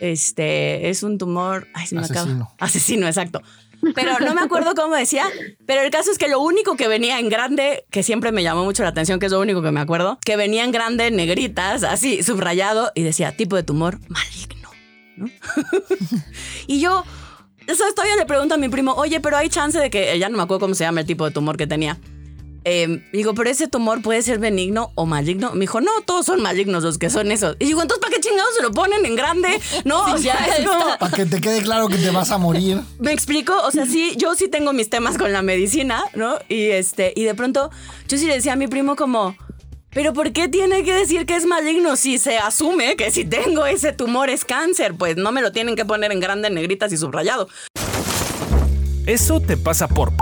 este, es un tumor. Ay, se me acaba- Asesino. Asesino, exacto. Pero no me acuerdo cómo decía. Pero el caso es que lo único que venía en grande, que siempre me llamó mucho la atención, que es lo único que me acuerdo, que venía en grande, negritas, así, subrayado, y decía tipo de tumor maligno. ¿no? y yo, ¿sabes? Todavía le pregunto a mi primo, oye, pero hay chance de que, ya no me acuerdo cómo se llama el tipo de tumor que tenía. Eh, digo, pero ese tumor puede ser benigno o maligno. Me dijo, no, todos son malignos los que son esos. Y digo, entonces, ¿para qué chingados se lo ponen en grande? No, o sea, es como- Para que te quede claro que te vas a morir. me explico, o sea, sí, yo sí tengo mis temas con la medicina, ¿no? Y este, y de pronto, yo sí le decía a mi primo como, pero ¿por qué tiene que decir que es maligno si se asume que si tengo ese tumor es cáncer? Pues no me lo tienen que poner en grande, en negritas y subrayado. Eso te pasa por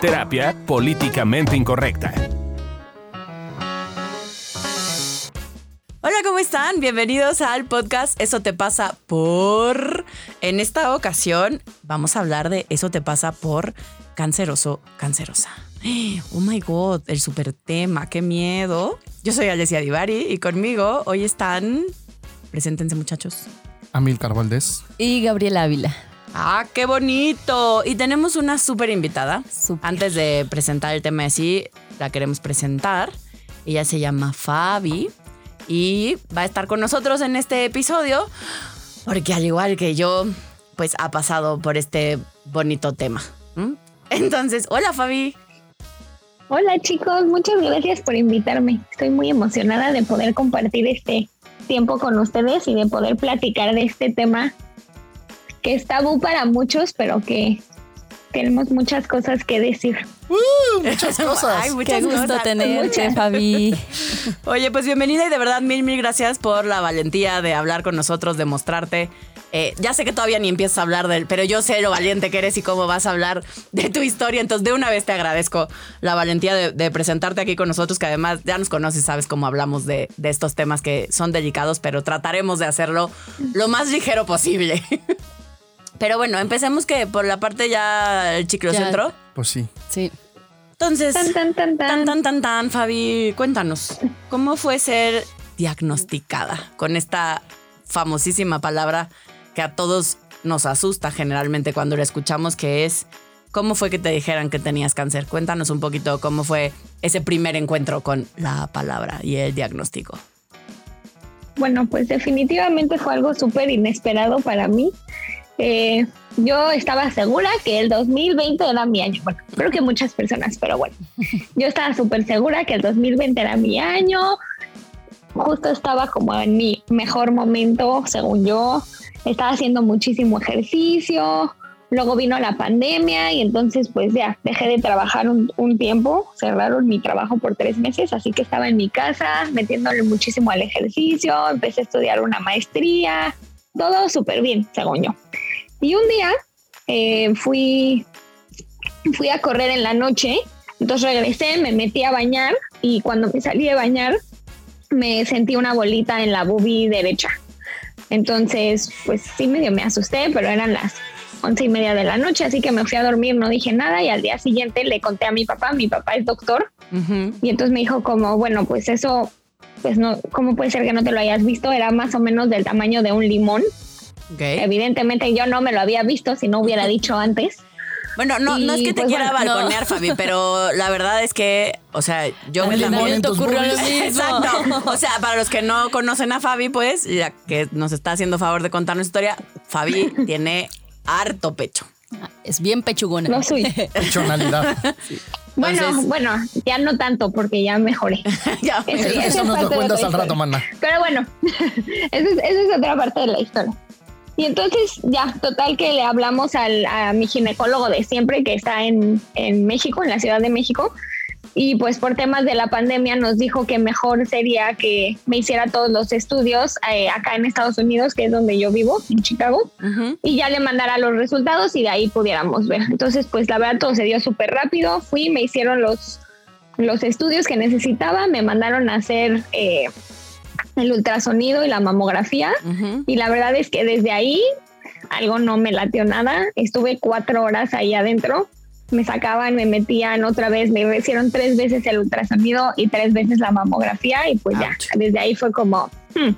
terapia políticamente incorrecta. Hola, ¿cómo están? Bienvenidos al podcast Eso te pasa por... En esta ocasión vamos a hablar de Eso te pasa por canceroso, cancerosa. Oh my god, el super tema, qué miedo. Yo soy Alessia Divari y conmigo hoy están... Preséntense muchachos. Amilcar Valdés. Y Gabriela Ávila. Ah, qué bonito. Y tenemos una súper invitada. Súper. Antes de presentar el tema de sí, la queremos presentar. Ella se llama Fabi y va a estar con nosotros en este episodio porque al igual que yo, pues ha pasado por este bonito tema. Entonces, hola Fabi. Hola chicos, muchas gracias por invitarme. Estoy muy emocionada de poder compartir este tiempo con ustedes y de poder platicar de este tema que es tabú para muchos, pero que tenemos muchas cosas que decir. Muchas cosas. Ay, muchas Qué gusto cosas. tenerte, Fabi. Oye, pues bienvenida y de verdad mil, mil gracias por la valentía de hablar con nosotros, de mostrarte. Eh, ya sé que todavía ni empiezas a hablar del, pero yo sé lo valiente que eres y cómo vas a hablar de tu historia. Entonces, de una vez te agradezco la valentía de, de presentarte aquí con nosotros, que además ya nos conoces, sabes cómo hablamos de, de estos temas que son delicados, pero trataremos de hacerlo lo más ligero posible. Pero bueno, empecemos que por la parte ya el ciclocentro. Pues sí. Sí. Entonces, Tan, tan, tan, Tan, tan. tan, tan, tan, Fabi, cuéntanos, ¿cómo fue ser diagnosticada con esta famosísima palabra que a todos nos asusta generalmente cuando la escuchamos, que es, ¿cómo fue que te dijeran que tenías cáncer? Cuéntanos un poquito cómo fue ese primer encuentro con la palabra y el diagnóstico. Bueno, pues definitivamente fue algo súper inesperado para mí. Eh, yo estaba segura que el 2020 era mi año. Bueno, creo que muchas personas, pero bueno, yo estaba súper segura que el 2020 era mi año. Justo estaba como en mi mejor momento, según yo. Estaba haciendo muchísimo ejercicio. Luego vino la pandemia y entonces pues ya dejé de trabajar un, un tiempo. Cerraron mi trabajo por tres meses, así que estaba en mi casa metiéndole muchísimo al ejercicio. Empecé a estudiar una maestría. Todo súper bien, según yo. Y un día eh, fui, fui a correr en la noche, entonces regresé, me metí a bañar y cuando me salí de bañar me sentí una bolita en la boobie derecha. Entonces, pues sí medio me asusté, pero eran las once y media de la noche, así que me fui a dormir, no dije nada y al día siguiente le conté a mi papá, mi papá es doctor, y entonces me dijo como, bueno, pues eso, pues no, ¿cómo puede ser que no te lo hayas visto? Era más o menos del tamaño de un limón. Evidentemente yo no me lo había visto si no hubiera dicho antes. Bueno, no, no es que te pues, quiera bueno, no. balconear, Fabi, pero la verdad es que, o sea, yo me también... ocurrió lo mismo. Exacto. O sea, para los que no conocen a Fabi, pues, ya que nos está haciendo favor de contarnos historia, Fabi tiene harto pecho. Es bien pechugona. Lo soy. Pechonalidad. Bueno, Entonces- bueno, ya no tanto porque ya mejoré. Ya, Eso- nos lo cuentas al rato, mana. Pero bueno, esa es, esa es otra parte de la historia. Y entonces ya, total que le hablamos al, a mi ginecólogo de siempre que está en, en México, en la Ciudad de México. Y pues por temas de la pandemia nos dijo que mejor sería que me hiciera todos los estudios eh, acá en Estados Unidos, que es donde yo vivo, en Chicago y ya le mandara los resultados y de ahí pudiéramos ver. Entonces, pues la verdad todo se dio súper rápido. Fui, me hicieron los, los estudios que necesitaba, me mandaron a hacer eh, el ultrasonido y la mamografía y la verdad es que desde ahí algo no me latió nada. Estuve cuatro horas ahí adentro. Me sacaban, me metían otra vez, me hicieron tres veces el ultrasonido y tres veces la mamografía y pues ya, desde ahí fue como, hmm,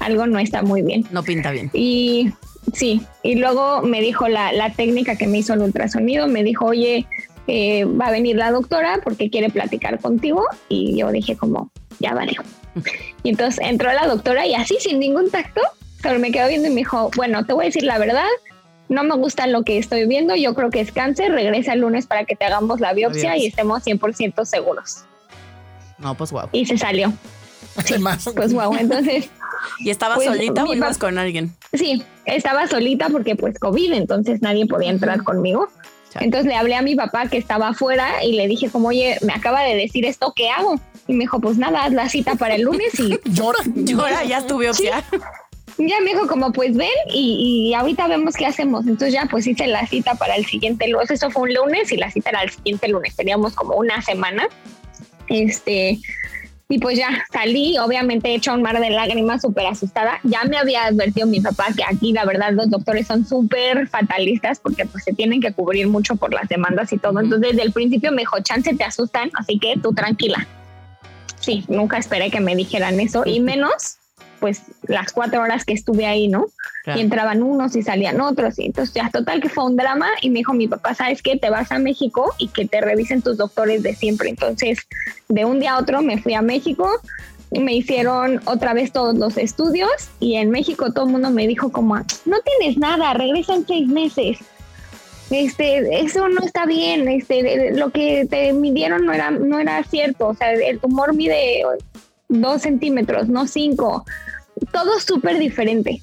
algo no está muy bien. No pinta bien. Y sí, y luego me dijo la, la técnica que me hizo el ultrasonido, me dijo, oye, eh, va a venir la doctora porque quiere platicar contigo. Y yo dije como, ya valió. Y entonces entró la doctora y así sin ningún tacto, pero me quedó viendo y me dijo, bueno, te voy a decir la verdad, no me gusta lo que estoy viendo, yo creo que es cáncer, regresa el lunes para que te hagamos la biopsia y estemos 100% seguros. No, pues guau. Y se salió. Sí. Pues guau, entonces ¿Y estaba Pues, solita o ibas con alguien? sí, estaba solita porque pues COVID, entonces nadie podía entrar conmigo. Chale. Entonces le hablé a mi papá que estaba afuera y le dije como, oye, me acaba de decir esto, ¿qué hago? Y me dijo, pues nada, haz la cita para el lunes y Llora. Ahora ya estuve ya me dijo como, pues ven y, y ahorita vemos qué hacemos. Entonces ya pues hice la cita para el siguiente lunes, eso fue un lunes y la cita era el siguiente lunes, teníamos como una semana. Este, y pues ya salí, obviamente hecha un mar de lágrimas, súper asustada. Ya me había advertido mi papá que aquí la verdad los doctores son súper fatalistas porque pues se tienen que cubrir mucho por las demandas y todo. Entonces desde el principio me dijo, chance te asustan, así que tú tranquila. Sí, nunca esperé que me dijeran eso y menos pues las cuatro horas que estuve ahí, ¿no? Claro. Y entraban unos y salían otros. Y entonces ya total que fue un drama y me dijo mi papá, ¿sabes qué? Te vas a México y que te revisen tus doctores de siempre. Entonces de un día a otro me fui a México y me hicieron otra vez todos los estudios y en México todo el mundo me dijo como, no tienes nada, regresa en seis meses. Este, eso no está bien, este, lo que te midieron no era, no era cierto, o sea, el tumor mide dos centímetros, no cinco, todo súper diferente.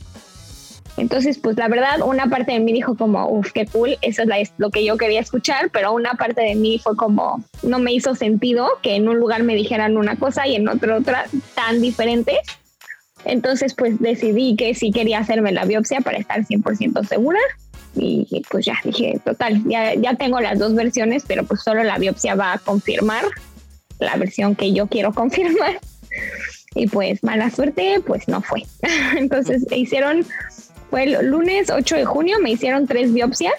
Entonces, pues la verdad, una parte de mí dijo como, uff, qué cool, eso es lo que yo quería escuchar, pero una parte de mí fue como, no me hizo sentido que en un lugar me dijeran una cosa y en otro otra tan diferentes. Entonces, pues decidí que sí quería hacerme la biopsia para estar 100% segura. Y pues ya dije, total, ya, ya tengo las dos versiones, pero pues solo la biopsia va a confirmar la versión que yo quiero confirmar. Y pues mala suerte, pues no fue. Entonces hicieron, fue el lunes 8 de junio, me hicieron tres biopsias.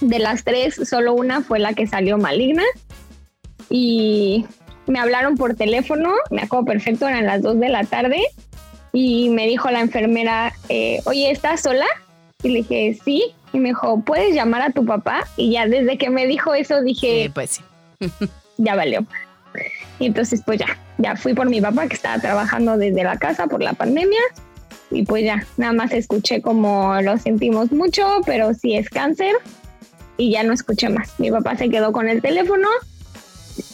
De las tres, solo una fue la que salió maligna. Y me hablaron por teléfono, me acuerdo perfecto, eran las 2 de la tarde. Y me dijo la enfermera, eh, oye, ¿estás sola? Y le dije, sí. Y me dijo, ¿puedes llamar a tu papá? Y ya desde que me dijo eso dije, Sí, pues sí. ya valió. Y entonces pues ya, ya fui por mi papá que estaba trabajando desde la casa por la pandemia y pues ya, nada más escuché como lo sentimos mucho, pero sí es cáncer y ya no escuché más. Mi papá se quedó con el teléfono.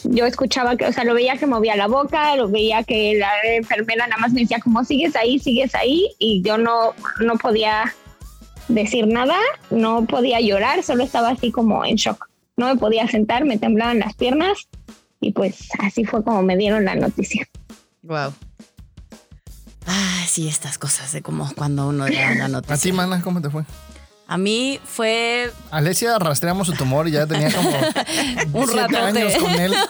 Yo escuchaba que, o sea, lo veía que movía la boca, lo veía que la enfermera nada más me decía como sigues ahí, sigues ahí y yo no, no podía decir nada, no podía llorar, solo estaba así como en shock. No me podía sentar, me temblaban las piernas y pues así fue como me dieron la noticia. Wow. Ah, sí, estas cosas de como cuando uno le da la A ti, noticia. mana, ¿cómo te fue? A mí fue Alesia rastreamos su tumor y ya tenía como Un ratote. años con él.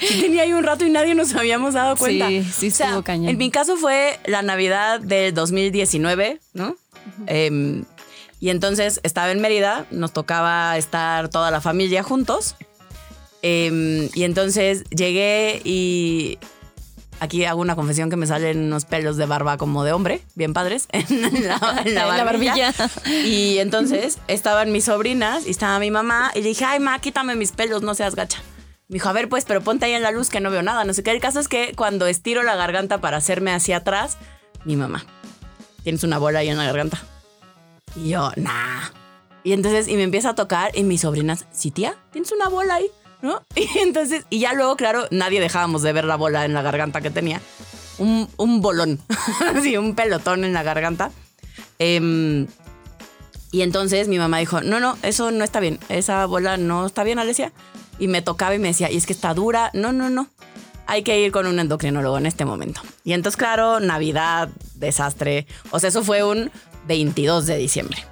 Sí, tenía ahí un rato y nadie nos habíamos dado cuenta. Sí, sí O sea, estuvo cañón. En mi caso fue la Navidad del 2019, ¿no? Em, y entonces estaba en Mérida, nos tocaba estar toda la familia juntos. Em, y entonces llegué y aquí hago una confesión que me salen unos pelos de barba como de hombre, bien padres, en la, en la En la barbilla. barbilla. Y entonces estaban mis sobrinas y estaba mi mamá y le dije, ay, ma, quítame mis pelos, no seas gacha. Me dijo, a ver, pues, pero ponte ahí en la luz que no veo nada. No sé qué. El caso es que cuando estiro la garganta para hacerme hacia atrás, mi mamá, tienes una bola ahí en la garganta. Y yo, nah. Y entonces, y me empieza a tocar y mis sobrinas, sí, tía, tienes una bola ahí, ¿no? Y entonces, y ya luego, claro, nadie dejábamos de ver la bola en la garganta que tenía. Un, un bolón, así, un pelotón en la garganta. Em, y entonces mi mamá dijo, no, no, eso no está bien, esa bola no está bien, Alesia. Y me tocaba y me decía, y es que está dura, no, no, no, hay que ir con un endocrinólogo en este momento. Y entonces, claro, Navidad, desastre, o sea, eso fue un 22 de diciembre.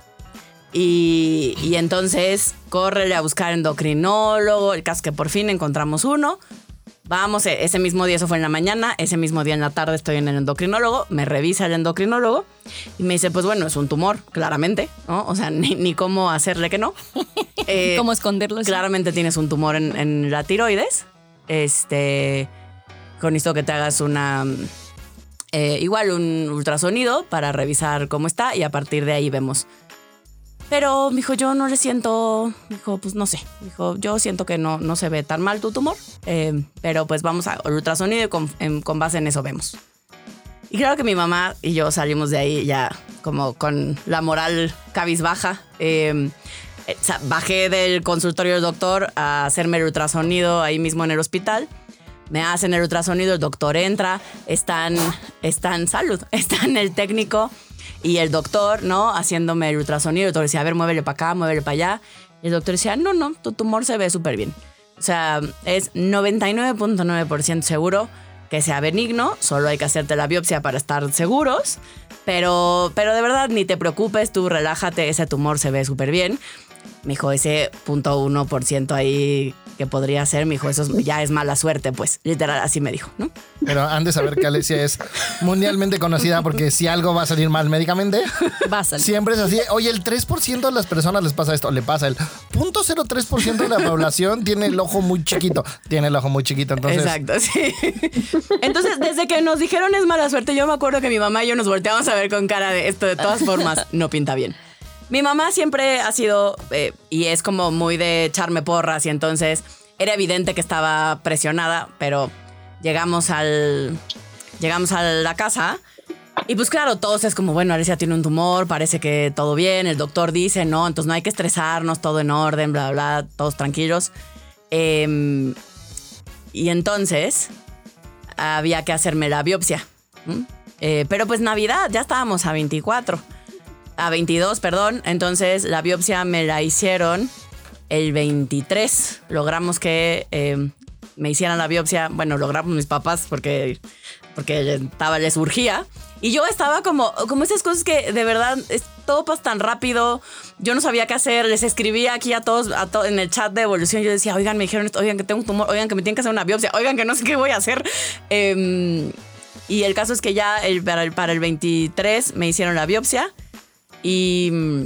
Y, y entonces, córrele a buscar endocrinólogo, el caso que por fin encontramos uno. Vamos, e- ese mismo día, eso fue en la mañana, ese mismo día en la tarde estoy en el endocrinólogo, me revisa el endocrinólogo y me dice, pues bueno, es un tumor, claramente, ¿no? O sea, ni, ni cómo hacerle que no. Eh, ¿Cómo esconderlo? Claramente tienes un tumor en, en la tiroides. Este, con esto que te hagas una eh, igual un ultrasonido para revisar cómo está y a partir de ahí vemos. Pero, dijo, yo no le siento, dijo, pues no sé, dijo, yo siento que no, no se ve tan mal tu tumor, eh, pero pues vamos al ultrasonido y con, en- con base en eso vemos. Y claro que mi mamá y yo salimos de ahí ya como con la moral cabizbaja. Eh, eh, bajé del consultorio del doctor a hacerme el ultrasonido ahí mismo en el hospital. Me hacen el ultrasonido, el doctor entra, están, están salud, están el técnico y el doctor, ¿no? Haciéndome el ultrasonido. El doctor decía, a ver, muévele para acá, muévele para allá. Y el doctor decía, no, no, tu tumor se ve súper bien. O sea, es 99.9% seguro que sea benigno, solo hay que hacerte la biopsia para estar seguros, pero, pero de verdad ni te preocupes, tú relájate, ese tumor se ve súper bien. Me dijo, ese punto uno por ciento ahí que podría ser, me dijo, eso es- ya es mala suerte, pues literal así me dijo, ¿no? Pero han de saber que Alesia es mundialmente conocida porque si algo va a salir mal médicamente, Va a salir. siempre es así. Oye, el 3% de las personas les pasa esto. Le pasa el 0.03% de la población tiene el ojo muy chiquito. Tiene el ojo muy chiquito. Entonces, Exacto, sí. Entonces, desde que nos dijeron es mala suerte, yo me acuerdo que mi mamá y yo nos volteamos a ver con cara de esto, de todas formas, no pinta bien. Mi mamá siempre ha sido, eh, y es como muy de echarme porras, y entonces era evidente que estaba presionada, pero llegamos al. Llegamos a la casa. Y pues claro, todos es como, bueno, Alicia tiene un tumor, parece que todo bien, el doctor dice, no, entonces no hay que estresarnos, todo en orden, bla, bla, todos tranquilos. Em, y entonces había que hacerme la biopsia. Eh, pero pues Navidad, ya estábamos a 24. A 22, perdón. Entonces la biopsia me la hicieron el 23. Logramos que eh, me hicieran la biopsia. Bueno, logramos mis papás porque, porque estaba, les urgía. Y yo estaba como, como esas cosas que de verdad todo pasa tan rápido. Yo no sabía qué hacer. Les escribía aquí a todos en el chat de evolución. Yo decía, oigan, me dijeron esto, oigan que tengo un tumor, oigan que me tienen que hacer una biopsia, oigan que no sé qué voy a hacer. Em, y el caso es que ya para, el, para el 23 me hicieron la biopsia. Y mm,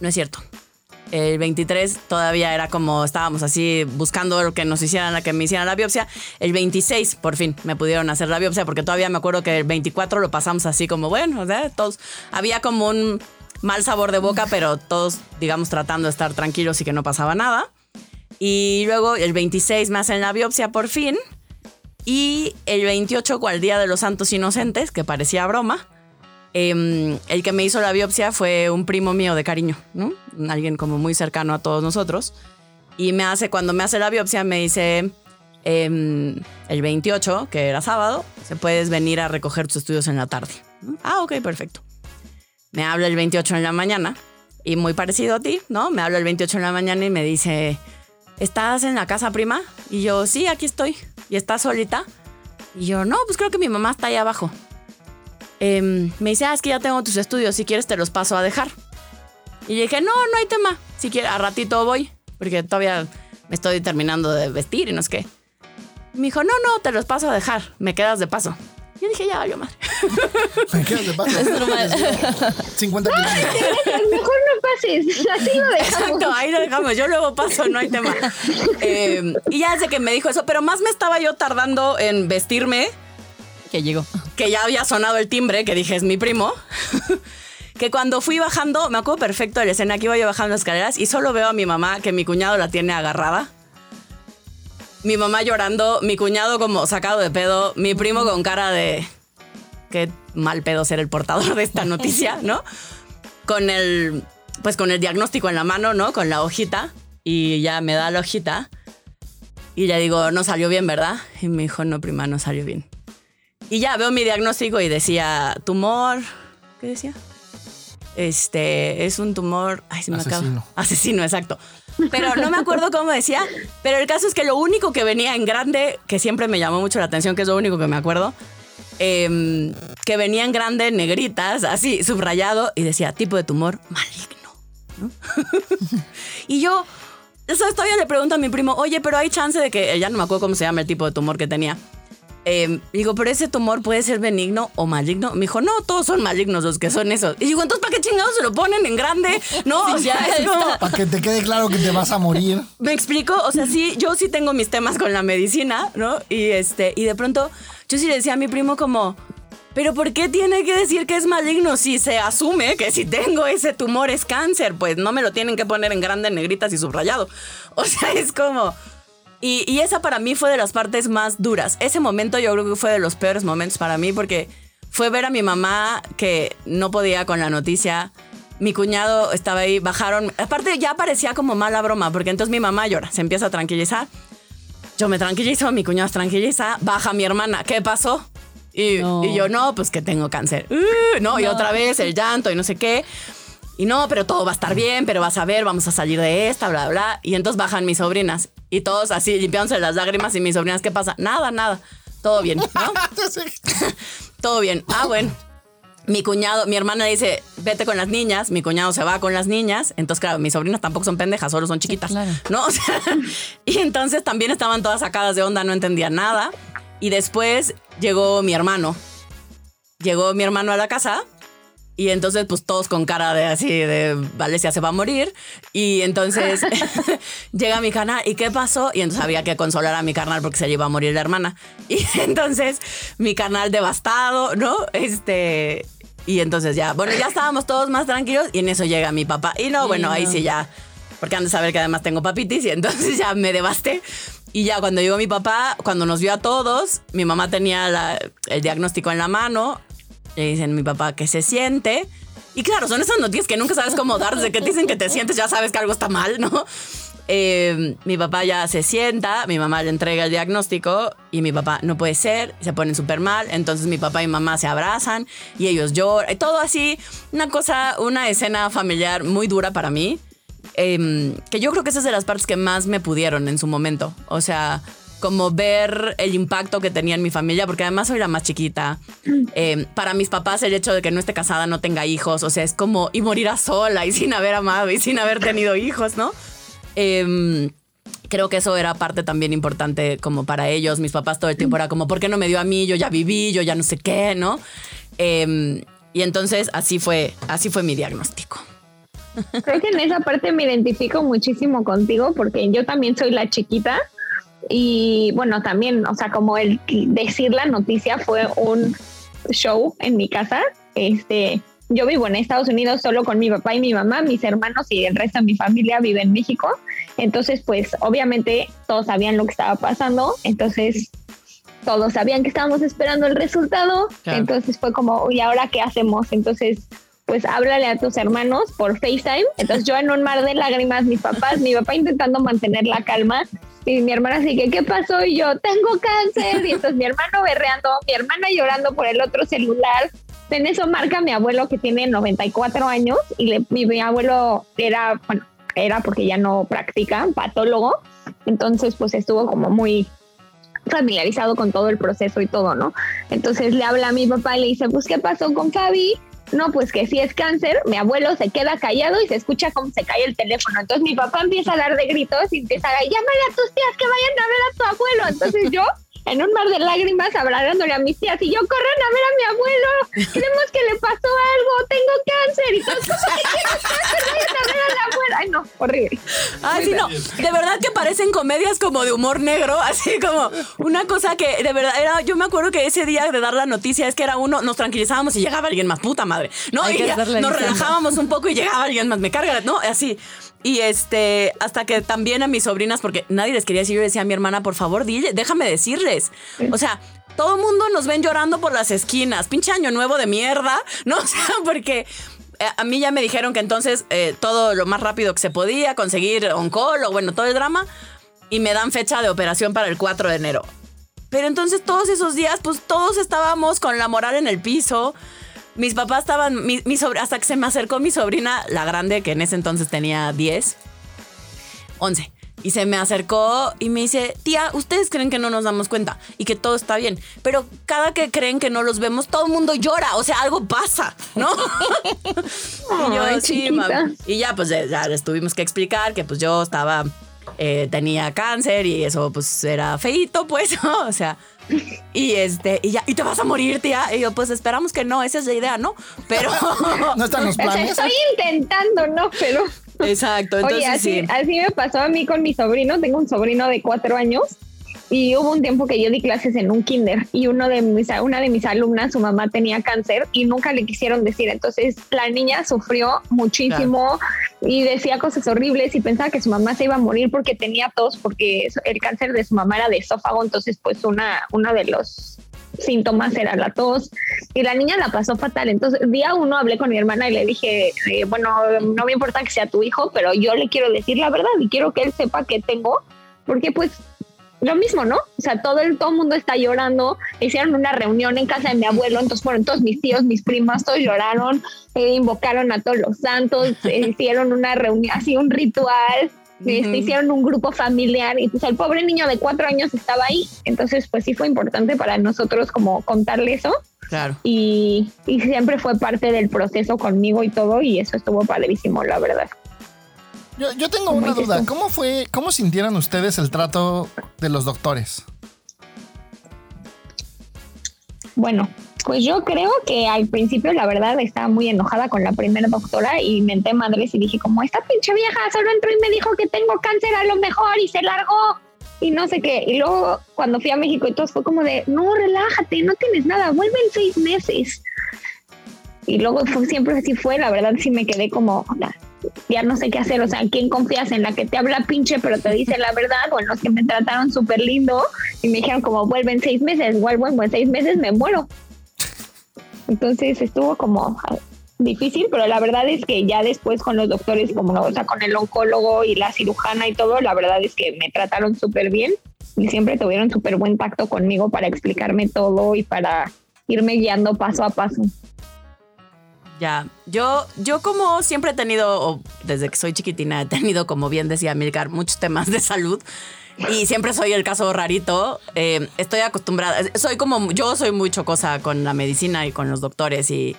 no es cierto. El 23 todavía era como estábamos así buscando que nos hicieran, que me hicieran la biopsia. El 26 por fin me pudieron hacer la biopsia porque todavía me acuerdo que el 24 lo pasamos así como bueno, sea, todos había como un mal sabor de boca, pero todos digamos tratando de estar tranquilos y que no pasaba nada. Y luego el 26 me hacen la biopsia por fin. Y el 28, cual día de los Santos Inocentes, que parecía broma, em, el que me hizo la biopsia fue un primo mío de cariño, ¿no? Alguien como muy cercano a todos nosotros. Y me hace, cuando me hace la biopsia, me dice em, el 28, que era sábado, se puedes venir a recoger tus estudios en la tarde. Ah, ok, perfecto. Me habla el 28 en la mañana y muy parecido a ti, ¿no? Me habla el 28 en la mañana y me dice, ¿estás en la casa prima? Y yo, sí, aquí estoy. ¿Y estás solita? Y yo, no, pues creo que mi mamá está ahí abajo. Em, me dice, ah, es que ya tengo tus estudios, si quieres te los paso a dejar. Y dije, no, no hay tema, si quieres, a ratito voy, porque todavía me estoy terminando de vestir y no es qué. Me dijo, no, no, te los paso a dejar, me quedas de paso. Yo dije, ya valió madre. ¿Me quedas de paso? 50 kilómetros. Mejor no pases, así lo dejamos. Exacto, ahí lo dejamos. Yo luego paso, no hay tema. Eh, y ya sé que me dijo eso, pero más me estaba yo tardando en vestirme, Que llegó. que ya había sonado el timbre, que dije es mi primo. Que cuando fui bajando, me acuerdo perfecto de la escena que iba yo bajando las escaleras y solo veo a mi mamá que mi cuñado la tiene agarrada. Mi mamá llorando, mi cuñado como sacado de pedo, mi primo con cara de qué mal pedo ser el portador de esta noticia, ¿no? Con el pues con el diagnóstico en la mano, ¿no? Con la hojita y ya me da la hojita y le digo, "No salió bien, ¿verdad?" Y me dijo, "No, prima, no salió bien." Y ya veo mi diagnóstico y decía, tumor, ¿qué decía? Este, es un tumor, ay, se me acaba. Asesino. Asesino, exacto. Pero no me acuerdo cómo decía, pero el caso es que lo único que venía en grande, que siempre me llamó mucho la atención, que es lo único que me acuerdo, em, que venía en grande, negritas, así, subrayado, y decía, tipo de tumor maligno. ¿no? y yo, eso todavía le pregunto a mi primo, oye, pero hay chance de que, ya no me acuerdo cómo se llama el tipo de tumor que tenía. Eh, digo, pero ese tumor puede ser benigno o maligno. Me dijo, no, todos son malignos los que son esos. Y digo, entonces, ¿para qué chingados se lo ponen en grande? No, o sea, es como- Para que te quede claro que te vas a morir. ¿Me explico? O sea, sí, yo sí tengo mis temas con la medicina, ¿no? Y este, y de pronto, yo sí le decía a mi primo como, pero ¿por qué tiene que decir que es maligno si se asume que si tengo ese tumor es cáncer? Pues no me lo tienen que poner en grande, negritas y subrayado. O sea, es como... Y, y esa para mí fue de las partes más duras. Ese momento yo creo que fue de los peores momentos para mí porque fue ver a mi mamá que no podía con la noticia. Mi cuñado estaba ahí, bajaron. Aparte ya parecía como mala broma porque entonces mi mamá llora, se empieza a tranquilizar. Yo me tranquilizo, mi cuñado se tranquiliza, baja mi hermana, ¿qué pasó? Y, No. y yo, no, pues que tengo cáncer. Uh, no, y otra vez el llanto y no sé qué. Y no, pero todo va a estar bien, pero vas a ver, vamos a salir de esta, bla, bla. Y entonces bajan mis sobrinas. Y todos así limpiándose las lágrimas y mis sobrinas, ¿qué pasa? Nada, nada. Todo bien, ¿no? todo bien. Ah, bueno. Mi cuñado, mi hermana dice, vete con las niñas. Mi cuñado se va con las niñas. Entonces, claro, mis sobrinas tampoco son pendejas, solo son chiquitas. claro. ¿No? O sea, y entonces también estaban todas sacadas de onda, no entendían nada. Y después llegó mi hermano. Llegó mi hermano a la casa y entonces, pues todos con cara de así, de Valencia se va a morir. Y entonces llega mi carnal, ¿y qué pasó? Y entonces había que consolar a mi carnal porque se le iba a morir la hermana. Y entonces mi carnal devastado, ¿no? Este. Y entonces ya, bueno, ya estábamos todos más tranquilos y en eso llega mi papá. Y no, bueno, ahí sí ya, porque han de saber que además tengo papitis y entonces ya me devasté. Y ya cuando llegó mi papá, cuando nos vio a todos, mi mamá tenía la- el diagnóstico en la mano, le dicen mi papá que se siente. Y claro, son esas noticias que nunca sabes cómo dar. Desde que te dicen que te sientes, ya sabes que algo está mal, ¿no? Eh, mi papá ya se sienta, mi mamá le entrega el diagnóstico y mi papá no puede ser, se ponen súper mal. Entonces mi papá y mamá se abrazan y ellos lloran. Todo así, una cosa, una escena familiar muy dura para mí. eh, que yo creo que esa es de las partes que más me pudieron en su momento. O sea, como ver el impacto que tenía en mi familia, porque además soy la más chiquita. Eh, para mis papás el hecho de que no esté casada, no tenga hijos, o sea, es como y morir a sola y sin haber amado y sin haber tenido hijos, ¿no? Em, creo que eso era parte también importante como para ellos. Mis papás todo el tiempo era como, ¿por qué no me dio a mí? Yo ya viví, yo ya no sé qué, ¿no? Em, y entonces así fue, así fue mi diagnóstico. Creo que en esa parte me identifico muchísimo contigo porque yo también soy la chiquita y bueno, también, o sea, como el decir la noticia fue un show en mi casa. Este, yo vivo en Estados Unidos solo con mi papá y mi mamá, mis hermanos y el resto de mi familia vive en México. Entonces, pues obviamente todos sabían lo que estaba pasando. Entonces, todos sabían que estábamos esperando el resultado. Claro. Entonces fue como, ¿y ahora qué hacemos? Entonces, pues háblale a tus hermanos por FaceTime. Entonces yo en un mar de lágrimas, mis papás, mi papá intentando mantener la calma y mi hermana así que, ¿qué pasó? Y yo, tengo cáncer. Y entonces mi hermano berreando, mi hermana llorando por el otro celular. En eso marca mi abuelo que tiene 94 años y mi abuelo era, bueno, era porque ya no practica, patólogo. Entonces pues estuvo como muy familiarizado con todo el proceso y todo, ¿no? Entonces le habla a mi papá y le dice, pues, ¿qué pasó con Fabi? No, pues que si es cáncer, mi abuelo se queda callado y se escucha cómo se cae el teléfono. Entonces mi papá empieza a dar de gritos y empieza a llámale a tus tías que vayan a ver a tu abuelo. Entonces yo, en un mar de lágrimas, abrazándole a mis tías y yo, corran a ver a mi abuelo, creemos que le pasó algo, tengo cáncer. Y todos, "¿Cómo que tienes cáncer? Vayan a ver a la abuela. Ay, no, horrible. Ay, sí, no. De verdad que parecen comedias como de humor negro, así como una cosa que de verdad era. Yo me acuerdo que ese día de dar la noticia es que era uno, nos tranquilizábamos y llegaba alguien más, puta madre. No, Hay y ya nos relajábamos un poco y llegaba alguien más, me carga, ¿no? Así. Y este, hasta que también a mis sobrinas, porque nadie les quería decir, yo decía a mi hermana, por favor, dile, déjame decirles. O sea, todo el mundo nos ven llorando por las esquinas, pinche año nuevo de mierda, ¿no? O sea, porque eh, a mí ya me dijeron que entonces eh, todo lo más rápido que se podía, conseguir oncólogo, bueno, todo el drama, y me dan fecha de operación para el 4 de enero. Pero entonces todos esos días, pues todos estábamos con la moral en el piso. Mis papás estaban, mi, mi sobr- hasta que se me acercó mi sobrina, la grande, que en ese entonces tenía 10, 11. Y se me acercó y me dice, tía, ustedes creen que no nos damos cuenta y que todo está bien, pero cada que creen que no los vemos, todo el mundo llora, o sea, algo pasa, ¿no? y yo, Ay, sí, mami. Y ya, pues ya les tuvimos que explicar que pues yo estaba, eh, tenía cáncer y eso pues era feito, pues, ¿no? o sea, y este, y ya, y te vas a morir, tía. Y yo, pues esperamos que no, esa es la idea, ¿no? Pero, No están los planes. estoy intentando, ¿no? Pero... exacto, entonces Oye, así, sí. así me pasó a mí con mi sobrino. Tengo un sobrino de cuatro años y hubo un tiempo que yo di clases en un kinder y uno de mis, una de mis alumnas, su mamá tenía cáncer y nunca le quisieron decir. Entonces la niña sufrió muchísimo y decía cosas horribles y pensaba que su mamá se iba a morir porque tenía tos, porque el cáncer de su mamá era de esófago. Entonces, pues una, uno de los síntomas era la tos y la niña la pasó fatal. Entonces, día uno hablé con mi hermana y le dije, eh, bueno, no me importa que sea tu hijo, pero yo le quiero decir la verdad y quiero que él sepa que tengo, porque pues lo mismo, ¿no? O sea, todo el, todo mundo está llorando. Hicieron una reunión en casa de mi abuelo, entonces fueron todos mis tíos, mis primas, todos lloraron, eh, invocaron a todos los santos, eh, hicieron una reunión, así un ritual, este, hicieron un grupo familiar y pues el pobre niño de cuatro años estaba ahí. Entonces, pues sí fue importante para nosotros como contarle eso. Claro. Y, y siempre fue parte del proceso conmigo y todo, y eso estuvo padrísimo, la verdad. Yo, tengo una duda. ¿Cómo fue, cómo sintieron ustedes el trato de los doctores? Bueno, pues yo creo que al principio la verdad estaba muy enojada con la primera doctora y menté madres y dije como esta pinche vieja solo entró y me dijo que tengo cáncer a lo mejor y se largó y no sé qué. Y luego cuando fui a México y todo fue como de no, relájate, no tienes nada, vuelve en seis meses. Y luego fue, siempre así fue, la verdad sí me quedé como, ya no sé qué hacer, o sea, ¿quién confías en la que te habla pinche pero te dice la verdad o en los que me trataron súper lindo y me dijeron como vuelven seis meses, vuelvo en seis meses me muero. Entonces estuvo como difícil, pero la verdad es que ya después con los doctores, como o sea, con el oncólogo y la cirujana y todo, la verdad es que me trataron súper bien y siempre tuvieron súper buen tacto conmigo para explicarme todo y para irme guiando paso a paso. Ya, yo, yo como siempre he tenido, o desde que soy chiquitina, he tenido, como bien decía Milcar, muchos temas de salud. Y siempre soy el caso rarito. Eh, estoy acostumbrada, soy como, yo soy muy chocosa con la medicina y con los doctores y,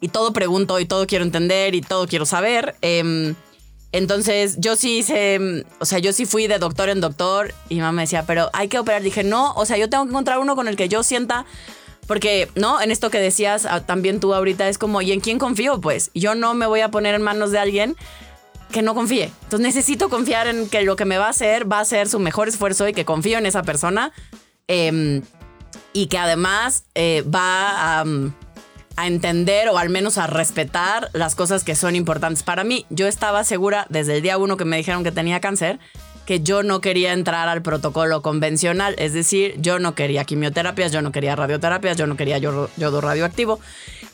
y todo pregunto y todo quiero entender y todo quiero saber. Em, entonces yo sí hice, o sea, yo sí fui de doctor en doctor y mi mamá me decía, pero hay que operar. Dije, no, o sea, yo tengo que encontrar uno con el que yo sienta porque, ¿no? En esto que decías ah, también tú ahorita es como, ¿y en quién confío? Pues yo no me voy a poner en manos de alguien que no confíe. Entonces necesito confiar en que lo que me va a hacer va a ser su mejor esfuerzo y que confío en esa persona. Em, y que además eh, va a, a, entender o al menos a respetar las cosas que son importantes para mí. Yo estaba segura desde el día uno que me dijeron que tenía cáncer que yo no quería entrar al protocolo convencional, es decir, yo no quería quimioterapias, yo no quería radioterapias, yo no quería yodo, radioactivo.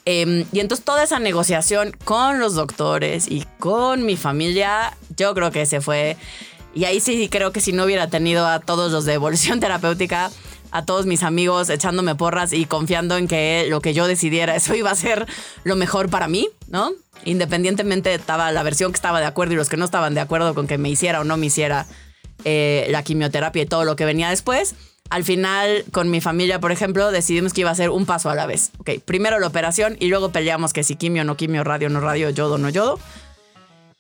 Em, y entonces toda esa negociación con los doctores y con mi familia, yo creo que se fue. Y ahí sí creo que si no hubiera tenido a todos los de evolución terapéutica, a todos mis amigos echándome porras y confiando en que lo que yo decidiera, eso iba a ser lo mejor para mí, ¿no? Independientemente estaba la versión que estaba de acuerdo y los que no estaban de acuerdo con que me hiciera o no me hiciera eh, la quimioterapia y todo lo que venía después. Al final, con mi familia, por ejemplo, decidimos que iba a ser un paso a la vez. Ok, primero la operación y luego peleamos que si quimio, no quimio, radio, no radio, yodo, no yodo.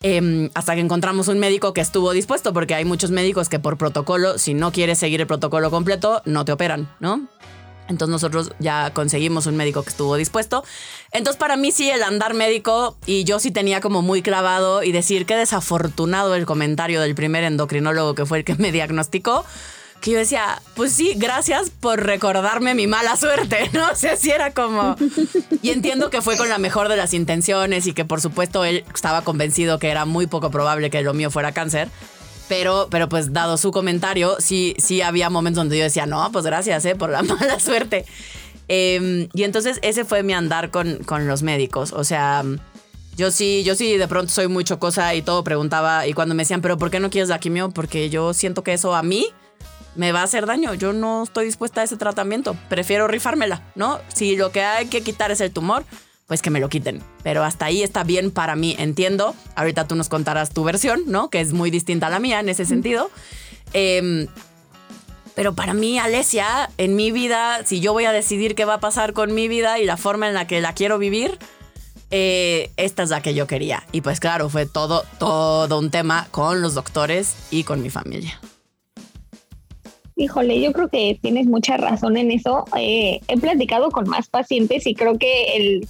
Em, hasta que encontramos un médico que estuvo dispuesto, porque hay muchos médicos que por protocolo, si no quieres seguir el protocolo completo, no te operan, ¿no? Entonces nosotros ya conseguimos un médico que estuvo dispuesto. Entonces para mí sí el andar médico y yo sí tenía como muy clavado y decir qué desafortunado el comentario del primer endocrinólogo que fue el que me diagnosticó que yo decía, pues sí, gracias por recordarme mi mala suerte, ¿no? O sea, sí era como... Y entiendo que fue con la mejor de las intenciones y que por supuesto él estaba convencido que era muy poco probable que lo mío fuera cáncer. Pero, pero pues dado su comentario, sí, sí había momentos donde yo decía, no, pues gracias, ¿eh? Por la mala suerte. Em, y entonces ese fue mi andar con, con los médicos. O sea, yo sí, yo sí de pronto soy muy chocosa y todo preguntaba. Y cuando me decían, pero ¿por qué no quieres la quimio? Porque yo siento que eso a mí me va a hacer daño. Yo no estoy dispuesta a ese tratamiento. Prefiero rifármela, ¿no? Si lo que hay que quitar es el tumor, pues que me lo quiten. Pero hasta ahí está bien para mí, entiendo. Ahorita tú nos contarás tu versión, ¿no? Que es muy distinta a la mía en ese sentido. Em, pero para mí, Alesia, en mi vida, si yo voy a decidir qué va a pasar con mi vida y la forma en la que la quiero vivir, eh, esta es la que yo quería. Y pues claro, fue todo, todo un tema con los doctores y con mi familia. Híjole, yo creo que tienes mucha razón en eso. Eh, he platicado con más pacientes y creo que el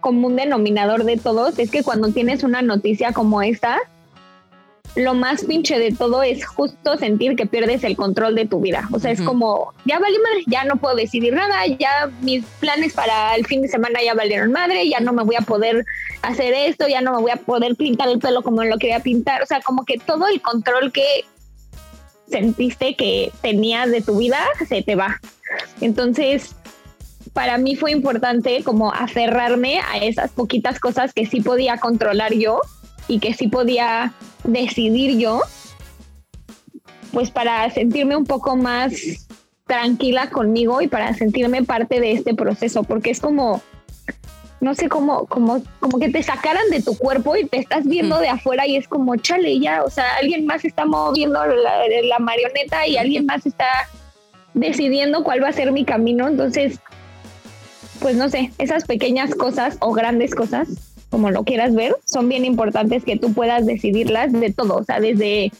común denominador de todos es que cuando tienes una noticia como esta, lo más pinche de todo es justo sentir que pierdes el control de tu vida. O sea, es como, ya valió madre, ya no puedo decidir nada, ya mis planes para el fin de semana ya valieron madre, ya no me voy a poder hacer esto, ya no me voy a poder pintar el pelo como lo quería pintar. O sea, como que todo el control que sentiste que tenías de tu vida se te va. Entonces, para mí fue importante como aferrarme a esas poquitas cosas que sí podía controlar yo y que sí podía decidir yo, pues para sentirme un poco más tranquila conmigo y para sentirme parte de este proceso, porque es como, no sé, como, como, como que te sacaran de tu cuerpo y te estás viendo de afuera y es como, chale, ya, o sea, alguien más está moviendo la, la marioneta y alguien más está decidiendo cuál va a ser mi camino, entonces, pues no sé, esas pequeñas cosas o grandes cosas como lo quieras ver, son bien importantes que tú puedas decidirlas de todo, o sea, desde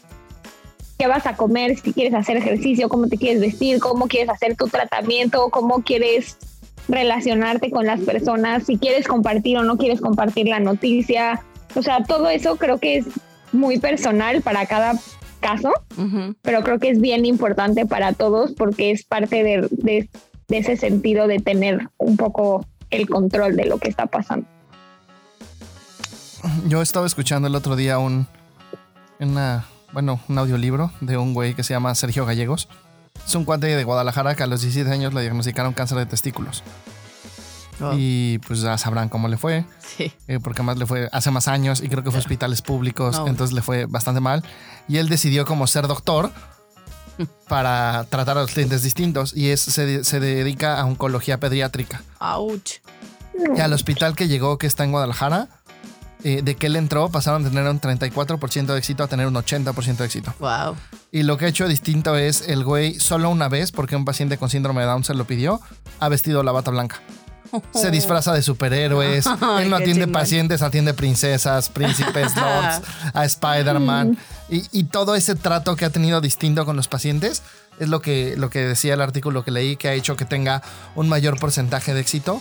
qué vas a comer, si quieres hacer ejercicio, cómo te quieres vestir, cómo quieres hacer tu tratamiento, cómo quieres relacionarte con las personas, si quieres compartir o no quieres compartir la noticia. O sea, todo eso creo que es muy personal para cada caso, pero creo que es bien importante para todos porque es parte de, de ese sentido de tener un poco el control de lo que está pasando yo estaba escuchando el otro día un, una, bueno, un audiolibro de un güey que se llama Sergio Gallegos. Es un cuate de Guadalajara que a los 17 años le diagnosticaron cáncer de testículos. Oh. Y pues ya sabrán cómo le fue. Sí. Eh, porque además le fue hace más años y creo que fue hospitales públicos, entonces le fue bastante mal. Y él decidió como ser doctor para tratar a los clientes distintos y es, se, se dedica a oncología pediátrica. Ouch. Y al hospital que llegó, que está en Guadalajara, eh, de que él entró, pasaron de tener un 34% de éxito a tener un 80% de éxito. Wow. Y lo que ha hecho distinto es el güey solo una vez, porque un paciente con síndrome de Down se lo pidió, ha vestido la bata blanca. Se disfraza de superhéroes. él no atiende pacientes, atiende princesas, príncipes, lords, a Spider-Man. Y, y, todo ese trato que ha tenido distinto con los pacientes es lo que, lo que decía el artículo que leí, que ha hecho que tenga un mayor porcentaje de éxito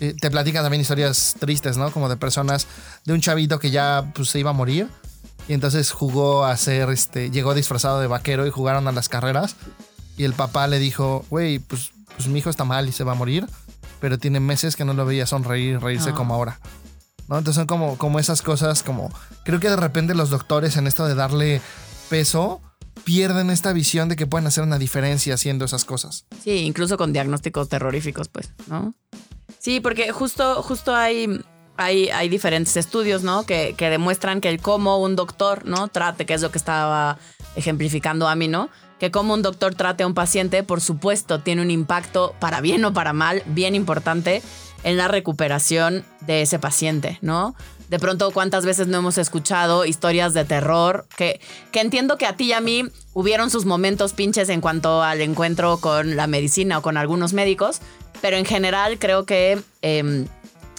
eh, te platican también historias tristes, ¿no? Como de personas, de un chavito que ya pues, se iba a morir. Y entonces jugó a ser, este, llegó disfrazado de vaquero y jugaron a las carreras. Y el papá le dijo, güey, pues, pues mi hijo está mal y se va a morir. Pero tiene meses que no lo veía sonreír, reírse como ah. ahora. ¿No? Entonces son como, como esas cosas, como... Creo que de repente los doctores en esto de darle peso pierden esta visión de que pueden hacer una diferencia haciendo esas cosas. Sí, incluso con diagnósticos terroríficos, pues, ¿no? Sí, porque justo, justo hay, hay, hay diferentes estudios, ¿no? Que, que, demuestran que el cómo un doctor, ¿no? Trate, que es lo que estaba ejemplificando a mí, ¿no? Que cómo un doctor trate a un paciente, por supuesto, tiene un impacto, para bien o para mal, bien importante en la recuperación de ese paciente, ¿no? De pronto, ¿cuántas veces no hemos escuchado historias de terror? Que, que entiendo que a ti y a mí hubieron sus momentos pinches en cuanto al encuentro con la medicina o con algunos médicos, pero en general creo que em,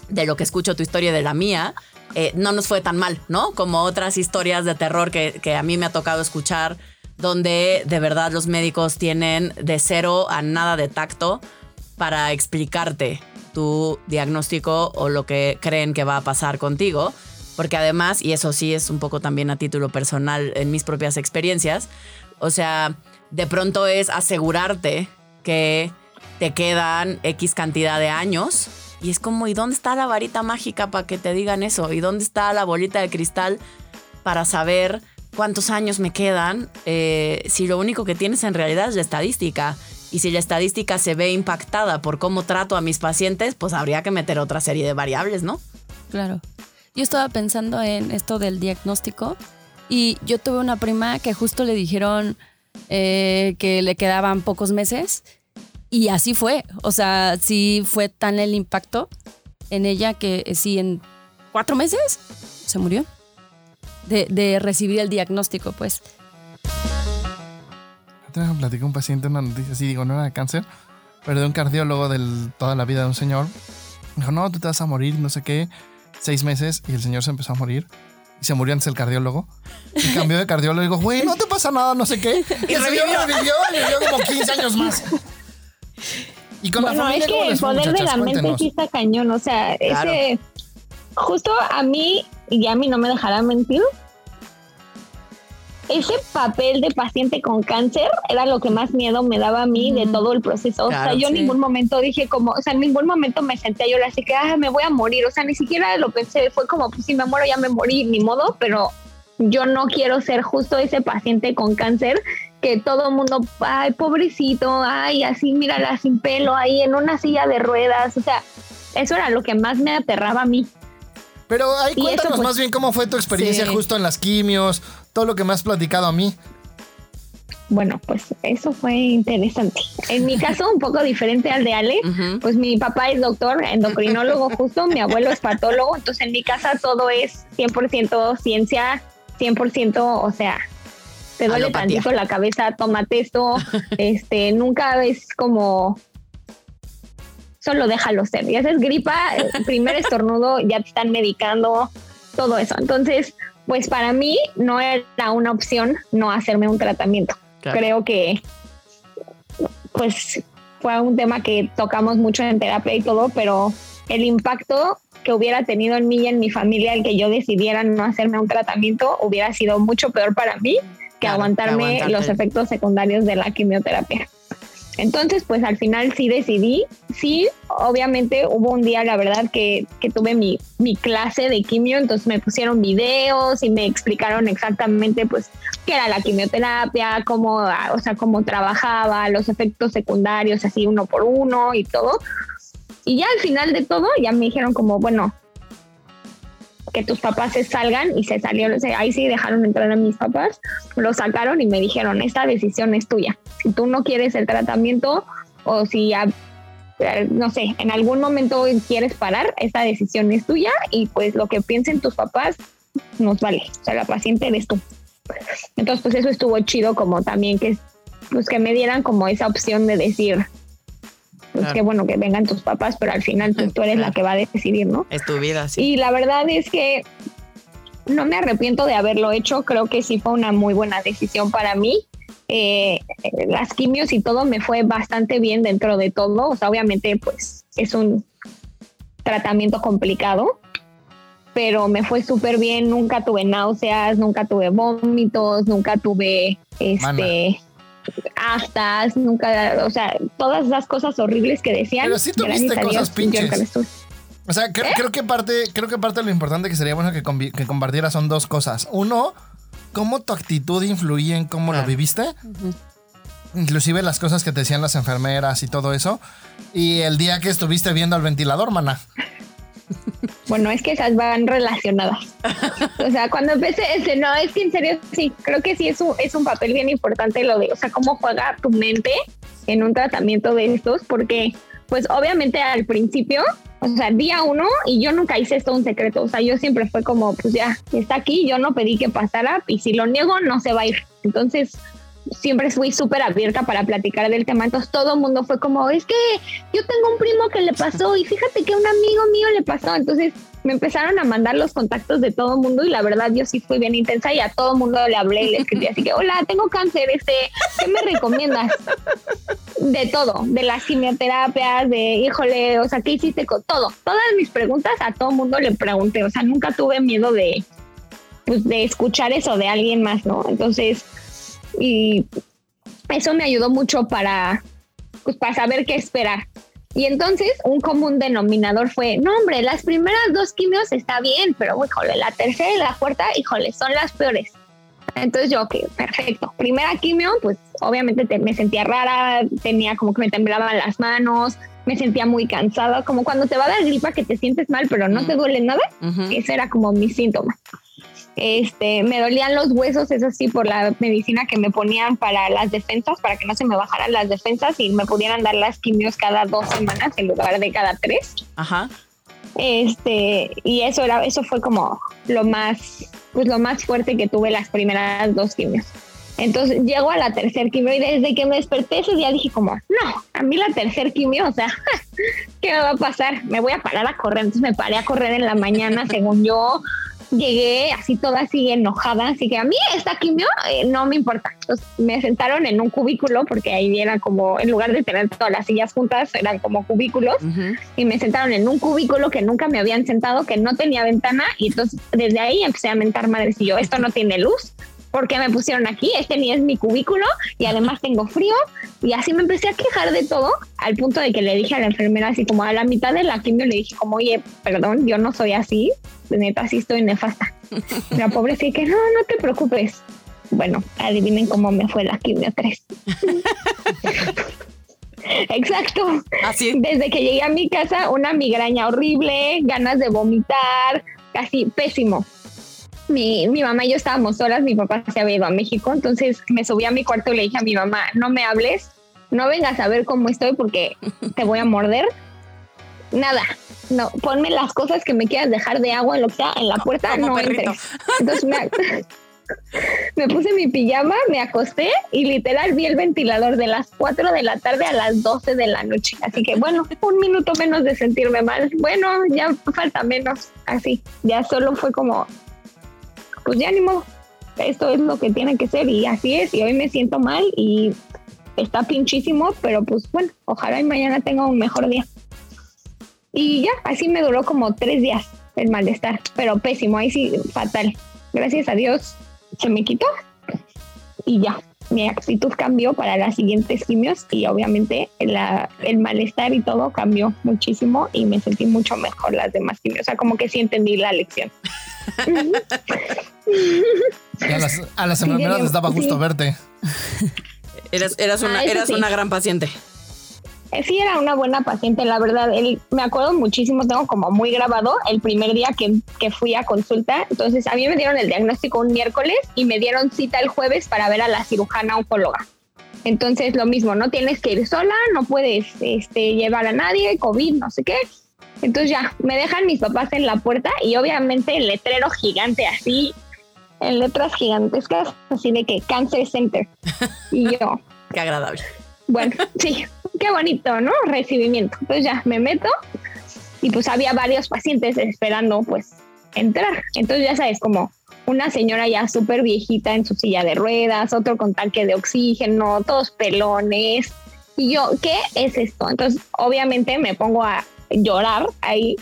de lo que escucho tu historia y de la mía, eh, no nos fue tan mal, ¿no? Como otras historias de terror que, que a mí me ha tocado escuchar, donde de verdad los médicos tienen de cero a nada de tacto para explicarte tu diagnóstico o lo que creen que va a pasar contigo. Porque además, y eso sí es un poco también a título personal en mis propias experiencias, o sea, de pronto es asegurarte que te quedan X cantidad de años. Y es como, ¿y dónde está la varita mágica para que te digan eso? ¿Y dónde está la bolita de cristal para saber cuántos años me quedan? Eh, si lo único que tienes en realidad es la estadística. Y si la estadística se ve impactada por cómo trato a mis pacientes, pues habría que meter otra serie de variables, ¿no? Claro. Yo estaba pensando en esto del diagnóstico y yo tuve una prima que justo le dijeron eh, que le quedaban pocos meses y así fue. O sea, sí fue tan el impacto en ella que eh, sí en cuatro meses se murió de, recibir el diagnóstico, pues. Otra vez platicé un paciente una noticia así, digo, no era de cáncer, pero de un cardiólogo de toda la vida de un señor. Dijo, no, tú te vas a morir, no sé qué, seis meses, y el señor se empezó a morir. Y se murió antes el cardiólogo. Y cambió de cardiólogo y dijo, güey, no te pasa nada, no sé qué. Y, el señor revivió y vivió como 15 años más. Y con bueno, es que el poder de la mente sí está cañón. O sea, ese. Justo a mí, y a mí no me dejará mentir. ese papel de paciente con cáncer era lo que más miedo me daba a mí de todo el proceso. o sea, yo en ningún momento dije como, o sea, en ningún momento me senté a llorar así que, ah, me voy a morir. O sea, ni siquiera lo pensé. Fue como, pues si me muero ya me morí, ni modo, pero yo no quiero ser justo ese paciente con cáncer que todo el mundo, ay, pobrecito, ay, así, mírala sin pelo, ahí en una silla de ruedas. O sea, eso era lo que más me aterraba a mí. Pero ahí cuéntanos pues, más bien cómo fue tu experiencia justo en las quimios, todo lo que me has platicado a mí. Bueno, pues eso fue interesante. En mi caso, un poco diferente al de Ale, pues mi papá es doctor, endocrinólogo justo, mi abuelo es patólogo, entonces en mi casa todo es 100% ciencia, 100%, o sea, te duele tantito la cabeza, tómate esto, este, nunca es como solo déjalo ser. Ya haces gripa, primer estornudo, ya te están medicando, todo eso. Entonces, pues para mí no era una opción no hacerme un tratamiento. Creo que, pues fue un tema que tocamos mucho en terapia y todo, pero el impacto que hubiera tenido en mí y en mi familia el que yo decidiera no hacerme un tratamiento hubiera sido mucho peor para mí que aguantarme los efectos secundarios de la quimioterapia. Entonces, pues al final sí decidí, sí, obviamente hubo un día, la verdad, que, que tuve mi, mi, clase de quimio, entonces me pusieron videos y me explicaron exactamente, pues, qué era la quimioterapia, cómo, o sea, cómo trabajaba, los efectos secundarios, así uno por uno y todo. Y ya al final de todo, ya me dijeron como, bueno, que tus papás se salgan y se salieron, ahí sí dejaron entrar a mis papás, lo sacaron y me dijeron, esta decisión es tuya. Si tú no quieres el tratamiento o si, no sé, en algún momento quieres parar, esta decisión es tuya y pues lo que piensen tus papás nos vale. O sea, la paciente eres tú. Entonces, pues eso estuvo chido como también que, pues que me dieran como esa opción de decir, pues qué bueno que vengan tus papás, pero al final tú, eres la que va a decidir, ¿no? Es tu vida, sí. Y la verdad es que no me arrepiento de haberlo hecho, creo que sí fue una muy buena decisión para mí. Eh, las quimios y todo me fue bastante bien dentro de todo, o sea, obviamente pues es un tratamiento complicado, pero me fue súper bien, nunca tuve náuseas, nunca tuve vómitos, nunca tuve este aftas, nunca, o sea, todas esas cosas horribles que decían. Pero sí tuviste cosas pinches. O sea, creo, creo, que parte, creo que parte de lo importante que sería bueno que, que compartiera son dos cosas. Uno, cómo tu actitud influía en cómo lo viviste. Inclusive las cosas que te decían las enfermeras y todo eso. Y el día que estuviste viendo al ventilador, mana. Bueno, es que esas van relacionadas. O sea, cuando empecé, ese, no, es que en serio, sí, creo que sí es un, es un papel bien importante lo de, o sea, cómo juega tu mente en un tratamiento de estos, porque pues obviamente al principio, o sea, día uno, y yo nunca hice esto un secreto, o sea, yo siempre fue como, pues ya, está aquí, yo no pedí que pasara, y si lo niego, no se va a ir. Entonces, siempre fui súper abierta para platicar del tema. Entonces todo el mundo fue como, es que yo tengo un primo que le pasó y fíjate que un amigo mío le pasó. Entonces me empezaron a mandar los contactos de todo el mundo y la verdad yo sí fui bien intensa y a todo el mundo le hablé y le escribí así que, hola, tengo cáncer, este, ¿qué me recomiendas? De todo, de las quimioterapias, de, híjole, o sea, ¿qué hiciste con todo? Todas mis preguntas a todo el mundo le pregunté, o sea, nunca tuve miedo de, pues, de escuchar eso de alguien más, ¿no? Entonces, y eso me ayudó mucho para, pues, para saber qué esperar. Y entonces un común denominador fue, no hombre, las primeras dos quimios está bien, pero híjole, la tercera y la cuarta, híjole, son las peores. Entonces yo, ok, perfecto. Primera quimio, pues obviamente me sentía rara, tenía como que me temblaban las manos, me sentía muy cansada, como cuando te va a dar gripa que te sientes mal, pero no te duele nada. Ese era como mi síntoma. Este, me dolían los huesos, eso sí, por la medicina que me ponían para las defensas, para que no se me bajaran las defensas y me pudieran dar las quimios cada dos semanas en lugar de cada tres. Ajá. Este, y eso era, eso fue como lo más, pues lo más fuerte que tuve las primeras dos quimios. Entonces llego a la tercer quimio y desde que me desperté ese día dije como, no, a mí la tercer quimio, o sea, ¿qué me va a pasar? Me voy a parar a correr. Entonces me paré a correr en la mañana, según yo, llegué así toda así enojada, así que a mí esta quimio eh, no me importa. Entonces me sentaron en un cubículo porque ahí era como, en lugar de tener todas las sillas juntas, eran como cubículos y me sentaron en un cubículo que nunca me habían sentado, que no tenía ventana y entonces desde ahí empecé a mentar madres y yo, esto no tiene luz, ¿por qué me pusieron aquí? Este ni es mi cubículo y además tengo frío. Y así me empecé a quejar de todo al punto de que le dije a la enfermera así como a la mitad de la quimio le dije como, oye, perdón, yo no soy así, neta, sí estoy nefasta. La pobre sí que no, no te preocupes. Bueno, adivinen cómo me fue la quimio 3. Exacto. Así. Desde que llegué a mi casa, una migraña horrible, ganas de vomitar, casi pésimo. Mi, mi mamá y yo estábamos solas, mi papá se había ido a México, entonces me subí a mi cuarto y le dije a mi mamá, no me hables, no vengas a ver cómo estoy porque te voy a morder. Nada, no, ponme las cosas que me quieras dejar de agua, lo que sea, en la puerta, Como no perrito. entres. Entonces me, me puse mi pijama, me acosté y literal vi el ventilador de las 4 de la tarde a las 12 de la noche. Así que bueno, un minuto menos de sentirme mal. Bueno, ya falta menos. Así, ya solo fue como, pues ya ni modo. Esto es lo que tiene que ser y así es. Y hoy me siento mal y está pinchísimo, pero pues bueno, ojalá y mañana tenga un mejor día. Y ya, así me duró como tres días el malestar, pero pésimo, ahí sí, fatal. Gracias a Dios se me quitó y ya, mi actitud cambió para las siguientes quimios y obviamente la- el malestar y todo cambió muchísimo y me sentí mucho mejor las demás quimios. O sea, como que sí entendí la lección. Y a las, a las enfermeras les daba gusto Sí. verte. Eras, eras, una, Ah, eras sí. una gran paciente. Eh, Sí, era una buena paciente, la verdad. Él, me acuerdo muchísimo, tengo como muy grabado el primer día que, que fui a consulta. Entonces, a mí me dieron el diagnóstico un miércoles y me dieron cita el jueves para ver a la cirujana oncóloga. Entonces, lo mismo, no tienes que ir sola, no puedes este, llevar a nadie, COVID, no sé qué. Entonces, ya, me dejan mis papás en la puerta y obviamente el letrero gigante así, en letras gigantescas, así de que Cancer Center. Y yo, Qué agradable. bueno, sí, qué bonito, ¿no? Recibimiento. Pues ya me meto y pues había varios pacientes esperando pues entrar. Entonces ya sabes, como una señora ya súper viejita en su silla de ruedas, otro con tanque de oxígeno, todos pelones. Y yo, ¿qué es esto? Entonces obviamente me pongo a llorar ahí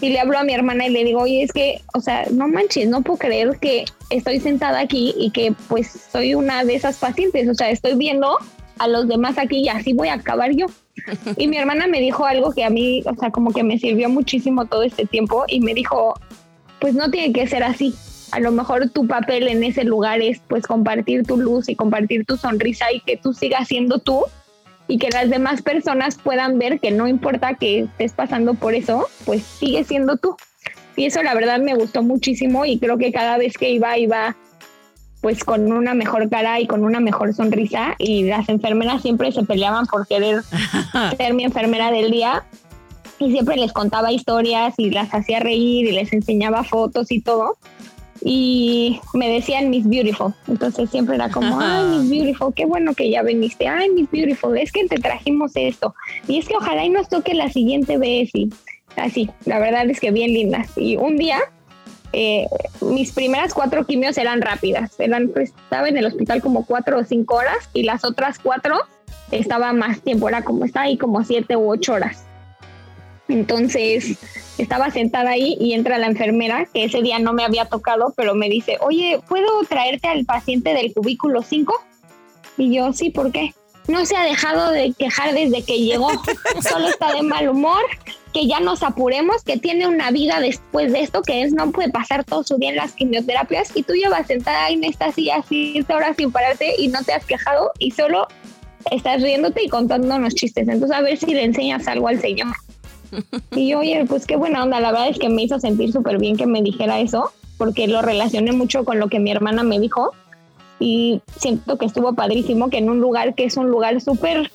y le hablo a mi hermana y le digo, oye, es que, o sea, no manches, no puedo creer que estoy sentada aquí y que pues soy una de esas pacientes, o sea, estoy viendo a los demás aquí y así voy a acabar yo. Y mi hermana me dijo algo que a mí, o sea, como que me sirvió muchísimo todo este tiempo y me dijo, pues no tiene que ser así. A lo mejor tu papel en ese lugar es pues compartir tu luz y compartir tu sonrisa y que tú sigas siendo tú y que las demás personas puedan ver que no importa que estés pasando por eso, pues sigue siendo tú. Y eso la verdad me gustó muchísimo y creo que cada vez que iba, iba pues con una mejor cara y con una mejor sonrisa y las enfermeras siempre se peleaban por querer ser mi enfermera del día y siempre les contaba historias y las hacía reír y les enseñaba fotos y todo y me decían Miss Beautiful. Entonces siempre era como ay Miss Beautiful qué bueno que ya viniste. Ay Miss Beautiful es que te trajimos esto. Y es que ojalá y nos toque la siguiente vez y así la verdad es que bien lindas. Y un día eh, mis primeras cuatro quimios eran rápidas. Eran, pues, estaba en el hospital como cuatro o cinco horas y las otras cuatro estaba más tiempo, era como está ahí como siete u ocho horas. Entonces estaba sentada ahí y entra la enfermera, que ese día no me había tocado, pero me dice, oye, ¿puedo traerte al paciente del cubículo 5? Y yo, sí, ¿por qué? No se ha dejado de quejar desde que llegó, solo está de mal humor, que ya nos apuremos, que tiene una vida después de esto, que es no puede pasar todo su día en las quimioterapias y tú llevas sentada ahí en esta silla siete horas sin pararte y no te has quejado y solo estás riéndote y contándonos chistes. Entonces a ver si le enseñas algo al señor. Y yo, oye, pues qué buena onda, la verdad es que me hizo sentir súper bien que me dijera eso, porque lo relacioné mucho con lo que mi hermana me dijo y siento que estuvo padrísimo que en un lugar que es un lugar súper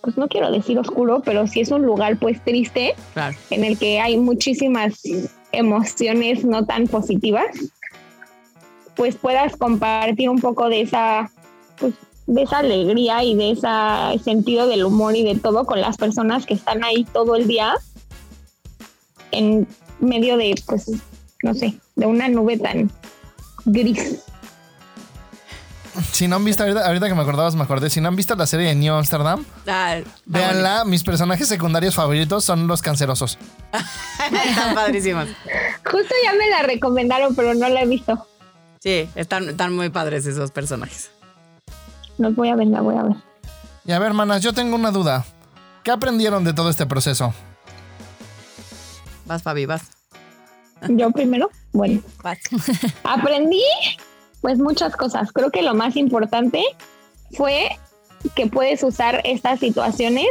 pues no quiero decir oscuro, pero sí es un lugar pues triste, Claro. en el que hay muchísimas emociones no tan positivas, pues puedas compartir un poco de esa, pues, de esa alegría y de ese sentido del humor y de todo con las personas que están ahí todo el día en medio de, pues, no sé, de una nube tan gris. Si no han visto, ahorita, ahorita que me acordabas, me acordé. Si no han visto la serie de New Amsterdam, Ah, véanla. Mis personajes secundarios favoritos son los cancerosos. Están padrísimos. Justo ya me la recomendaron, pero no la he visto. Sí, están, están muy padres esos personajes. Los voy a ver, la voy a ver. Y a ver, hermanas, yo tengo una duda. ¿Qué aprendieron de todo este proceso? Vas, Fabi, vas. Yo primero. Bueno, Vas. aprendí pues muchas cosas. Creo que lo más importante fue que puedes usar estas situaciones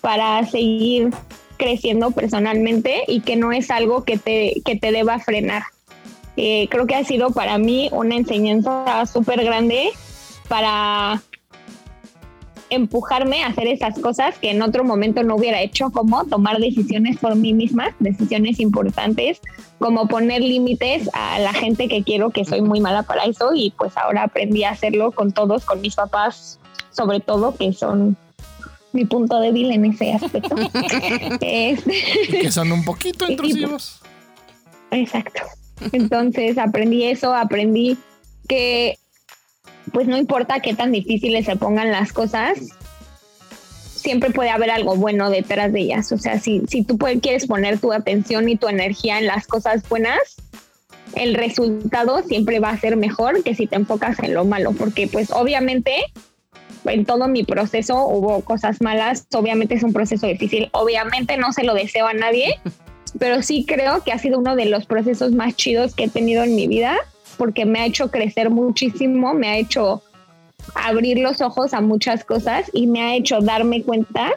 para seguir creciendo personalmente y que no es algo que te, que te deba frenar. Eh, creo que ha sido para mí una enseñanza súper grande para empujarme a hacer esas cosas que en otro momento no hubiera hecho, como tomar decisiones por mí misma, decisiones importantes, como poner límites a la gente que quiero, que soy muy mala para eso y pues ahora aprendí a hacerlo con todos, con mis papás, sobre todo, que son mi punto débil en ese aspecto. Este, Que son un poquito intrusivos. Exacto. Entonces aprendí eso, aprendí que pues no importa qué tan difíciles se pongan las cosas, siempre puede haber algo bueno detrás de ellas. O sea, si, si tú puedes, quieres poner tu atención y tu energía en las cosas buenas, el resultado siempre va a ser mejor que si te enfocas en lo malo, porque pues obviamente en todo mi proceso hubo cosas malas, obviamente es un proceso difícil, obviamente no se lo deseo a nadie, pero sí creo que ha sido uno de los procesos más chidos que he tenido en mi vida, porque me ha hecho crecer muchísimo, me ha hecho abrir los ojos a muchas cosas y me ha hecho darme cuenta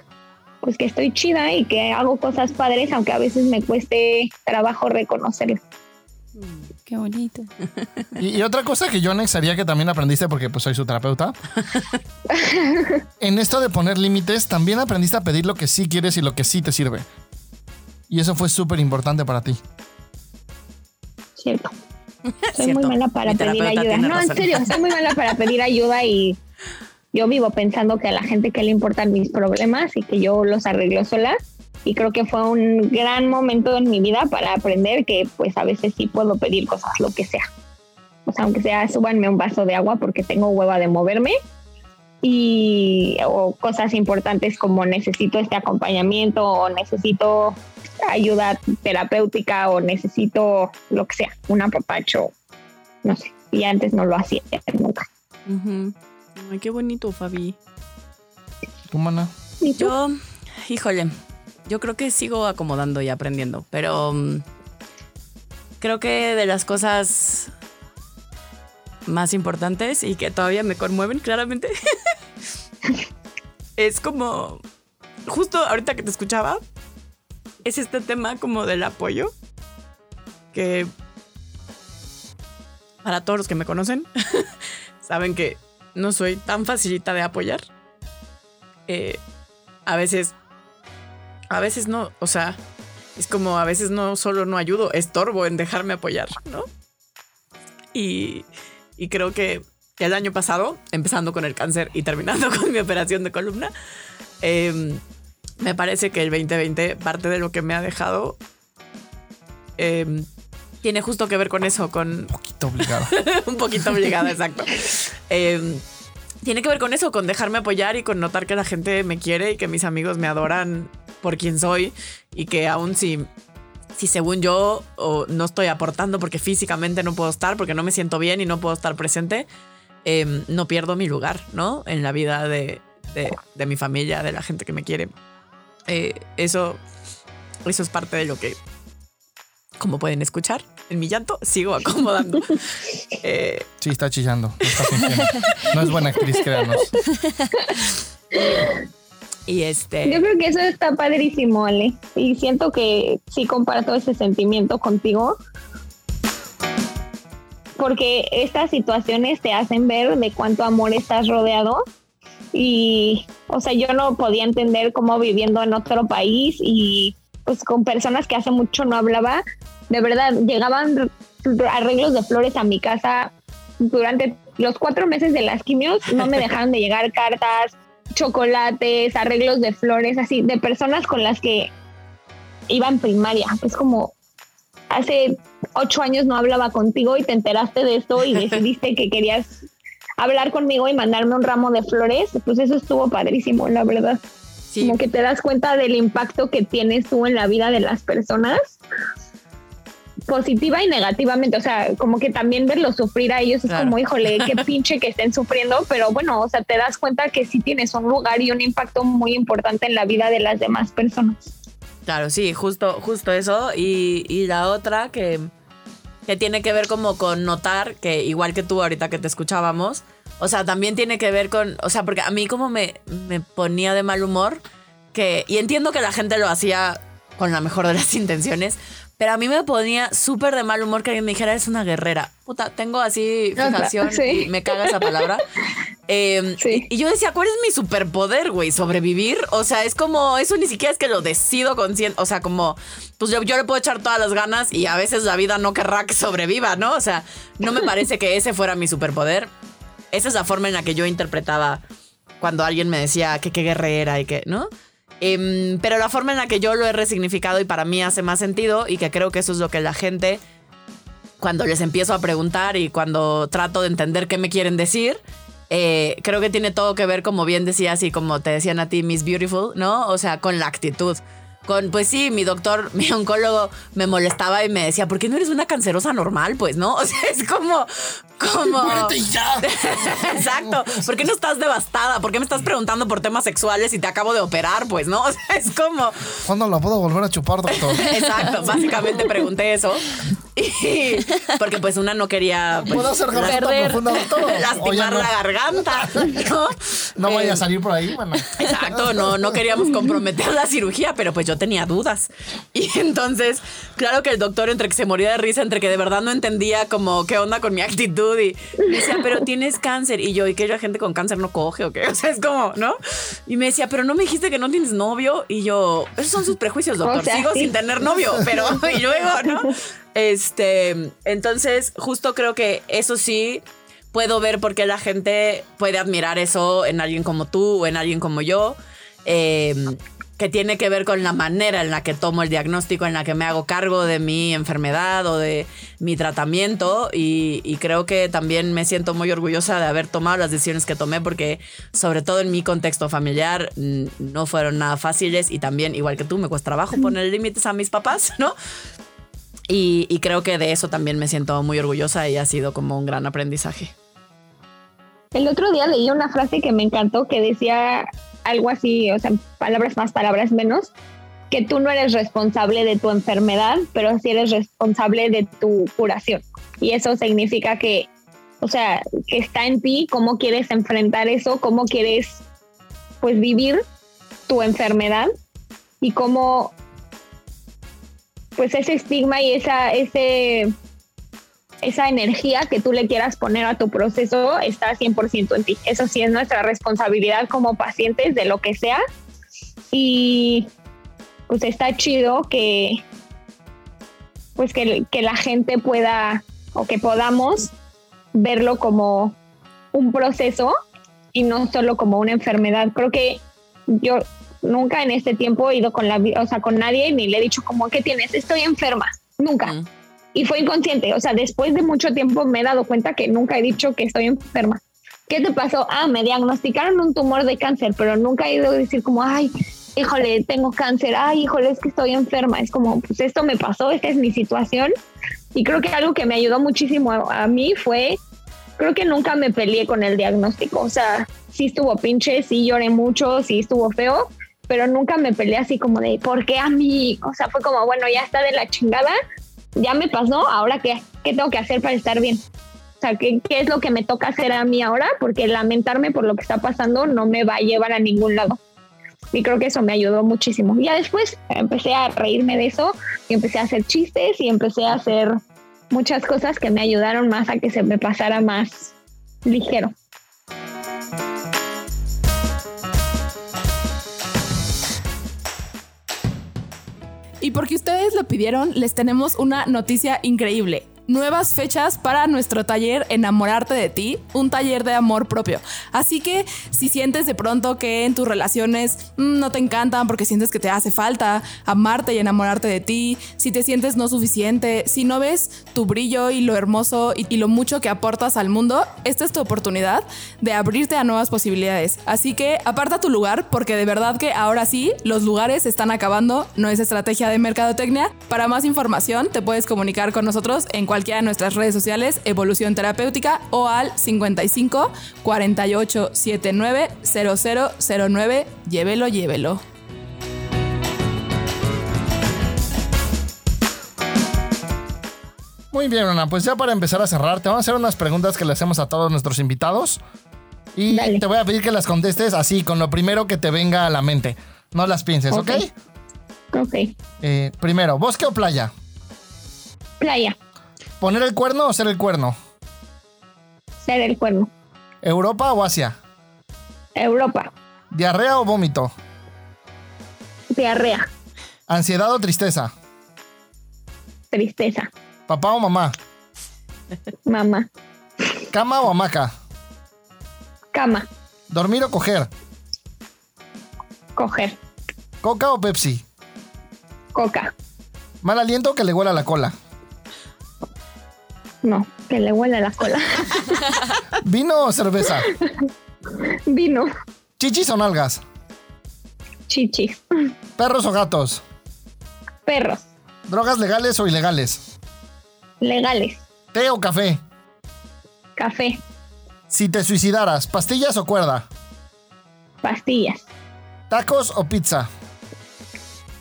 pues que estoy chida y que hago cosas padres, aunque a veces me cueste trabajo reconocerlo. Qué bonito. Y, y otra cosa que yo anexaría que también aprendiste porque pues soy su terapeuta. en esto de poner límites, también aprendiste a pedir lo que sí quieres y lo que sí te sirve. Y eso fue súper importante para ti. Cierto. Soy muy mala para Mi pedir ayuda. No, en serio, soy muy mala para pedir ayuda y yo vivo pensando que a la gente que le importan mis problemas y que yo los arreglo sola. Y creo que fue un gran momento en mi vida para aprender que pues a veces sí puedo pedir cosas, lo que sea. O sea, aunque sea súbanme un vaso de agua porque tengo hueva de moverme. Y o cosas importantes como necesito este acompañamiento o necesito ayuda terapéutica o necesito lo que sea, un apapacho, no sé. Y antes no lo hacía nunca. Ay, qué bonito, Fabi. ¿Tú, mana? ¿Y tú? Yo, híjole, yo creo que sigo acomodando y aprendiendo, pero mm, creo que de las cosas más importantes y que todavía me conmueven claramente es como, justo ahorita que te escuchaba, es este tema como del apoyo que para todos los que me conocen saben que no soy tan facilita de apoyar. Eh, a veces, a veces no, o sea, es como a veces no solo no ayudo, estorbo en dejarme apoyar, ¿no? Y, y creo que el año pasado, empezando con el cáncer y terminando con mi operación de columna, eh, me parece que el 2020, parte de lo que me ha dejado, eh, tiene justo que ver con eso, con Un poquito obligado. un poquito obligada, exacto. Eh, tiene que ver con eso, con dejarme apoyar y con notar que la gente me quiere y que mis amigos me adoran por quien soy y que aún si, si según yo o no estoy aportando porque físicamente no puedo estar, porque no me siento bien y no puedo estar presente, eh, no pierdo mi lugar, ¿no? En la vida de, de- de mi familia, de la gente que me quiere. Eh, eso, eso es parte de lo que, como pueden escuchar, en mi llanto sigo acomodando. Eh, Sí, está chillando. No, está fingiendo. No es buena actriz, créanos. y este... Yo creo que eso está padrísimo, Ale. Y siento que sí comparto ese sentimiento contigo. Porque estas situaciones te hacen ver de cuánto amor estás rodeado. Y, o sea, yo no podía entender cómo viviendo en otro país y pues con personas que hace mucho no hablaba, de verdad, llegaban arreglos de flores a mi casa durante los cuatro meses de las quimios, no me dejaron de llegar cartas, chocolates, arreglos de flores, así, de personas con las que iba en primaria. Es como, hace ocho años no hablaba contigo y te enteraste de esto y decidiste que querías hablar conmigo y mandarme un ramo de flores, pues eso estuvo padrísimo, la verdad. Sí, Como que te das cuenta del impacto que tienes tú en la vida de las personas. Positiva y negativamente, o sea, como que también verlo sufrir a ellos es como, híjole, qué pinche que estén sufriendo, pero bueno, o sea, te das cuenta que sí tienes un lugar y un impacto muy importante en la vida de las demás personas. Claro, sí, justo, justo eso. Y, y la otra que, que tiene que ver como con notar que, igual que tú ahorita que te escuchábamos, o sea, también tiene que ver con, o sea, porque a mí como me, me ponía de mal humor, que, y entiendo que la gente lo hacía con la mejor de las intenciones, pero a mí me ponía súper de mal humor que alguien me dijera, es una guerrera. Puta, tengo así fijación y me caga esa palabra. Em, y, yo decía, ¿cuál es mi superpoder, güey? ¿Sobrevivir? O sea, es como, eso ni siquiera es que lo decido consciente. O sea, como, pues yo, yo le puedo echar todas las ganas y a veces la vida no querrá que sobreviva, ¿no? O sea, no me parece que ese fuera mi superpoder. Esa es la forma en la que yo interpretaba cuando alguien me decía que qué guerrera y que, ¿no? Em, pero la forma en la que yo lo he resignificado y para mí hace más sentido y que creo que eso es lo que la gente, cuando les empiezo a preguntar y cuando trato de entender qué me quieren decir, eh, creo que tiene todo que ver, como bien decías y como te decían a ti, Miss Beautiful, ¿no? O sea, con la actitud con, pues sí, mi doctor, mi oncólogo me molestaba y me decía, ¿por qué no eres una cancerosa normal? Pues, ¿no? O sea, es como, como... ya! Exacto. ¿Por qué no estás devastada? ¿Por qué me estás preguntando por temas sexuales y te acabo de operar? Pues, ¿no? O sea, es como... ¿Cuándo la puedo volver a chupar, doctor? Exacto. Básicamente pregunté eso. Y porque pues una no quería pues, ¿Puedo hacer perder, lastimar la garganta. No, no vaya a salir por ahí, bueno. Exacto, no, no queríamos comprometer la cirugía, pero pues yo tenía dudas. Y entonces, claro que el doctor entre que se moría de risa, entre que de verdad no entendía como qué onda con mi actitud y me decía, pero tienes cáncer. Y yo, ¿y que la gente con cáncer no coge o qué? O sea, es como, ¿no? Y me decía, pero no me dijiste que no tienes novio. Y yo, esos son sus prejuicios, doctor. Sigo sin tener novio, pero y luego, ¿no? Este, entonces, justo creo que eso sí puedo ver por qué la gente puede admirar eso en alguien como tú o en alguien como yo. Em, que tiene que ver con la manera en la que tomo el diagnóstico, en la que me hago cargo de mi enfermedad o de mi tratamiento y, y, creo que también me siento muy orgullosa de haber tomado las decisiones que tomé porque sobre todo en mi contexto familiar no fueron nada fáciles y también igual que tú me cuesta trabajo poner límites a mis papás, ¿no? Y, creo que de eso también me siento muy orgullosa y ha sido como un gran aprendizaje. El otro día leí una frase que me encantó que decía algo así, o sea, palabras más, palabras menos, que tú no eres responsable de tu enfermedad, pero sí eres responsable de tu curación. Y eso significa que, o sea, que está en ti cómo quieres enfrentar eso, cómo quieres, pues, vivir tu enfermedad y cómo pues ese estigma y esa, ese, esa energía que tú le quieras poner a tu proceso está 100% en ti. Eso sí es nuestra responsabilidad como pacientes de lo que sea. Y pues está chido que pues que, que la gente pueda o que podamos verlo como un proceso y no solo como una enfermedad. Creo que yo nunca en este tiempo he ido con la, o sea, con nadie ni le he dicho como, ¿qué tienes? Estoy enferma. Nunca. Y fue inconsciente. O sea, después de mucho tiempo me he dado cuenta que nunca he dicho que estoy enferma. ¿Qué te pasó? Ah, me diagnosticaron un tumor de cáncer, pero nunca he ido a decir como, ay, híjole, tengo cáncer, ay, híjole, es que estoy enferma. Es como, pues esto me pasó, esta es mi situación. Y creo que algo que me ayudó muchísimo a, a mí fue, creo que nunca me peleé con el diagnóstico. O sea, sí estuvo pinche, sí lloré mucho, sí estuvo feo, pero nunca me peleé así como de, ¿por qué a mí? O sea, fue como, bueno, ya está de la chingada, ya me pasó, ahora qué, qué tengo que hacer para estar bien. O sea, ¿qué, ¿qué es lo que me toca hacer a mí ahora? Porque lamentarme por lo que está pasando no me va a llevar a ningún lado. Y creo que eso me ayudó muchísimo. Ya después empecé a reírme de eso y empecé a hacer chistes y empecé a hacer muchas cosas que me ayudaron más a que se me pasara más ligero. Y porque ustedes lo pidieron, les tenemos una noticia increíble. Nuevas fechas para nuestro taller Enamorarte de ti, un taller de amor propio. Así que si sientes de pronto que en tus relaciones mm, no te encantan porque sientes que te hace falta amarte y enamorarte de ti, si te sientes no suficiente, si no ves tu brillo y lo hermoso y, y lo mucho que aportas al mundo, esta es tu oportunidad de abrirte a nuevas posibilidades. Así que aparta tu lugar porque de verdad que ahora sí los lugares están acabando, no es estrategia de mercadotecnia. Para más información te puedes comunicar con nosotros en cualquiera de nuestras redes sociales, Evolución Terapéutica o al 55 48 79 0009. Llévelo, llévelo. Muy bien, Ana. Pues ya para empezar a cerrar, te vamos a hacer unas preguntas que le hacemos a todos nuestros invitados. Y Dale. te voy a pedir que las contestes así, con lo primero que te venga a la mente. No las pienses, ¿ok? Ok. Ok. Eh, primero, ¿bosque o playa? Playa. ¿Poner el cuerno o ser el cuerno? Ser el cuerno. ¿Europa o Asia? Europa. ¿Diarrea o vómito? Diarrea. ¿Ansiedad o tristeza? Tristeza. ¿Papá o mamá? Mamá. ¿Cama o hamaca? Cama. ¿Dormir o coger? Coger. ¿Coca o Pepsi? Coca. ¿Mal aliento o que le huela la cola? No, que le huele la cola. ¿Vino o cerveza? Vino. ¿Chichis o nalgas? Chichis. ¿Perros o gatos? Perros. ¿Drogas legales o ilegales? Legales. ¿Té o café? Café. Si te suicidaras, ¿pastillas o cuerda? Pastillas. ¿Tacos o pizza?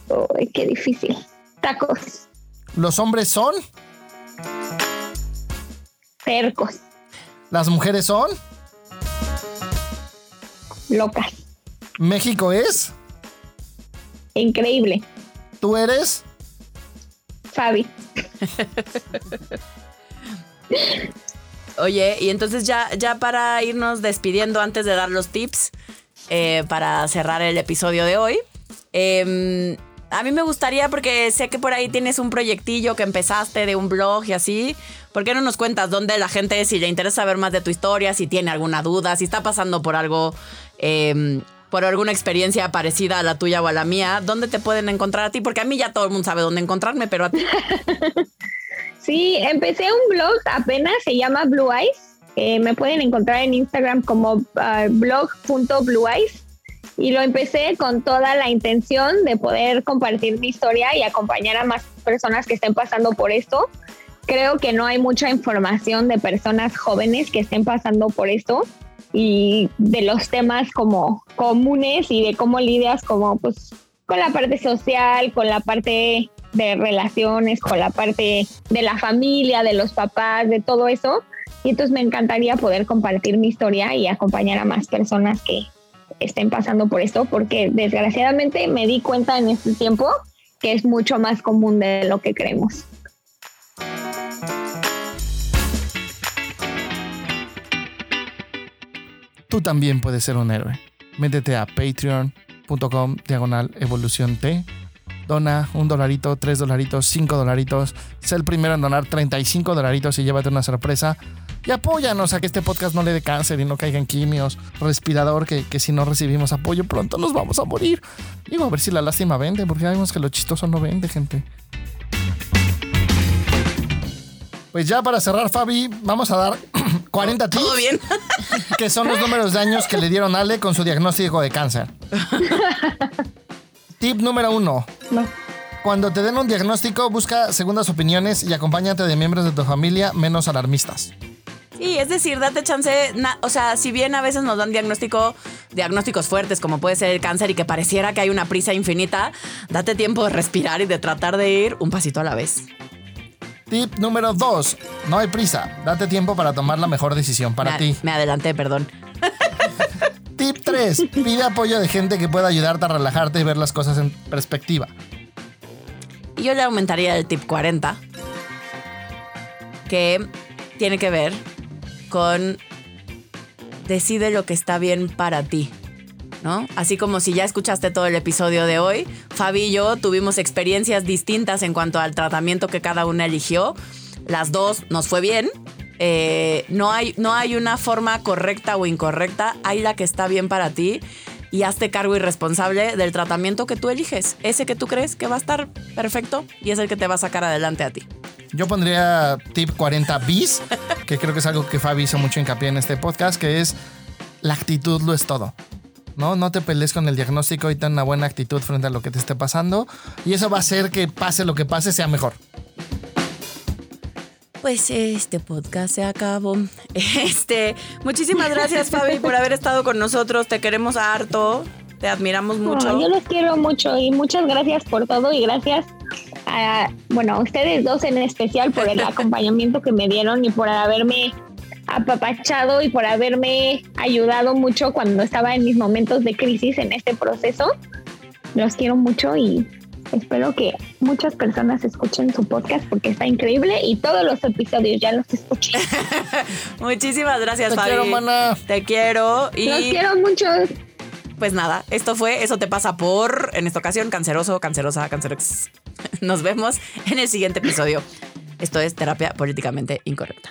Uy, qué difícil. Tacos. ¿Los hombres son? Cercos. ¿Las mujeres son? Locas. ¿México es? Increíble. ¿Tú eres? Fabi. Oye, y entonces ya, ya para irnos despidiendo antes de dar los tips eh, para cerrar el episodio de hoy, em, a mí me gustaría, porque sé que por ahí tienes un proyectillo que empezaste de un blog y así, ¿por qué no nos cuentas dónde la gente, si le interesa saber más de tu historia, si tiene alguna duda, si está pasando por algo, em, por alguna experiencia parecida a la tuya o a la mía, dónde te pueden encontrar a ti? Porque a mí ya todo el mundo sabe dónde encontrarme, pero a ti... Sí, empecé un blog apenas, se llama Blue Eyes. Eh, me pueden encontrar en Instagram como blog.blueeyes. Y lo empecé con toda la intención de poder compartir mi historia y acompañar a más personas que estén pasando por esto. Creo que no hay mucha información de personas jóvenes que estén pasando por esto y de los temas como comunes y de cómo lidias como pues con la parte social, con la parte de relaciones, con la parte de la familia, de los papás, de todo eso. Y entonces me encantaría poder compartir mi historia y acompañar a más personas que estén pasando por esto, porque desgraciadamente me di cuenta en este tiempo que es mucho más común de lo que creemos. Tú también puedes ser un héroe. Métete a patreon.com diagonal evolución T. Dona un dolarito, tres dolaritos, cinco dolaritos. Sé el primero en donar 35 dolaritos y llévate una sorpresa. Y apóyanos a que este podcast no le dé cáncer y no caiga en quimios, respirador, que, que si no recibimos apoyo pronto nos vamos a morir. Digo, a ver si la lástima vende, porque sabemos que lo chistoso no vende, gente. Pues ya para cerrar, Fabi, vamos a dar 40 tips. ¿Todo bien? que son los números de años que le dieron a Ale con su diagnóstico de cáncer. Tip número uno. No. Cuando te den un diagnóstico, busca segundas opiniones y acompáñate de miembros de tu familia menos alarmistas. Sí, es decir, date chance, na- o sea, si bien a veces nos dan diagnóstico, diagnósticos fuertes como puede ser el cáncer y que pareciera que hay una prisa infinita, date tiempo de respirar y de tratar de ir un pasito a la vez. Tip número dos. No hay prisa. Date tiempo para tomar la mejor decisión para me, ti. me adelanté, perdón. Tip 3. Pide apoyo de gente que pueda ayudarte a relajarte y ver las cosas en perspectiva. Y yo le aumentaría el tip 40, que tiene que ver con decide lo que está bien para ti. ¿No? Así como si ya escuchaste todo el episodio de hoy, Fabi y yo tuvimos experiencias distintas en cuanto al tratamiento que cada una eligió, las dos nos fue bien. Eh, no, hay, no hay una forma correcta o incorrecta, hay la que está bien para ti y hazte cargo y responsable del tratamiento que tú eliges. Ese que tú crees que va a estar perfecto y es el que te va a sacar adelante a ti. Yo pondría tip 40 bis, que creo que es algo que Fabi hizo mucho hincapié en este podcast, que es la actitud lo es todo. ¿no? No te pelees con el diagnóstico y ten una buena actitud frente a lo que te esté pasando. Y eso va a hacer que pase lo que pase, sea mejor. Pues este podcast se acabó. Este, muchísimas gracias, Fabi, por haber estado con nosotros. Te queremos harto. Te admiramos mucho. yo los quiero mucho y muchas gracias por todo y gracias a, bueno, a ustedes dos en especial por el acompañamiento que me dieron y por haberme apapachado y por haberme ayudado mucho cuando estaba en mis momentos de crisis en este proceso. Los quiero mucho y espero que muchas personas escuchen su podcast porque está increíble y todos los episodios ya los escuché. Muchísimas gracias, Te Fabi. quiero, mana. Te quiero y Los quiero mucho. pues nada, esto fue Eso te pasa por en esta ocasión canceroso, cancerosa, cancerox. Nos vemos en el siguiente episodio. Esto es terapia políticamente incorrecta.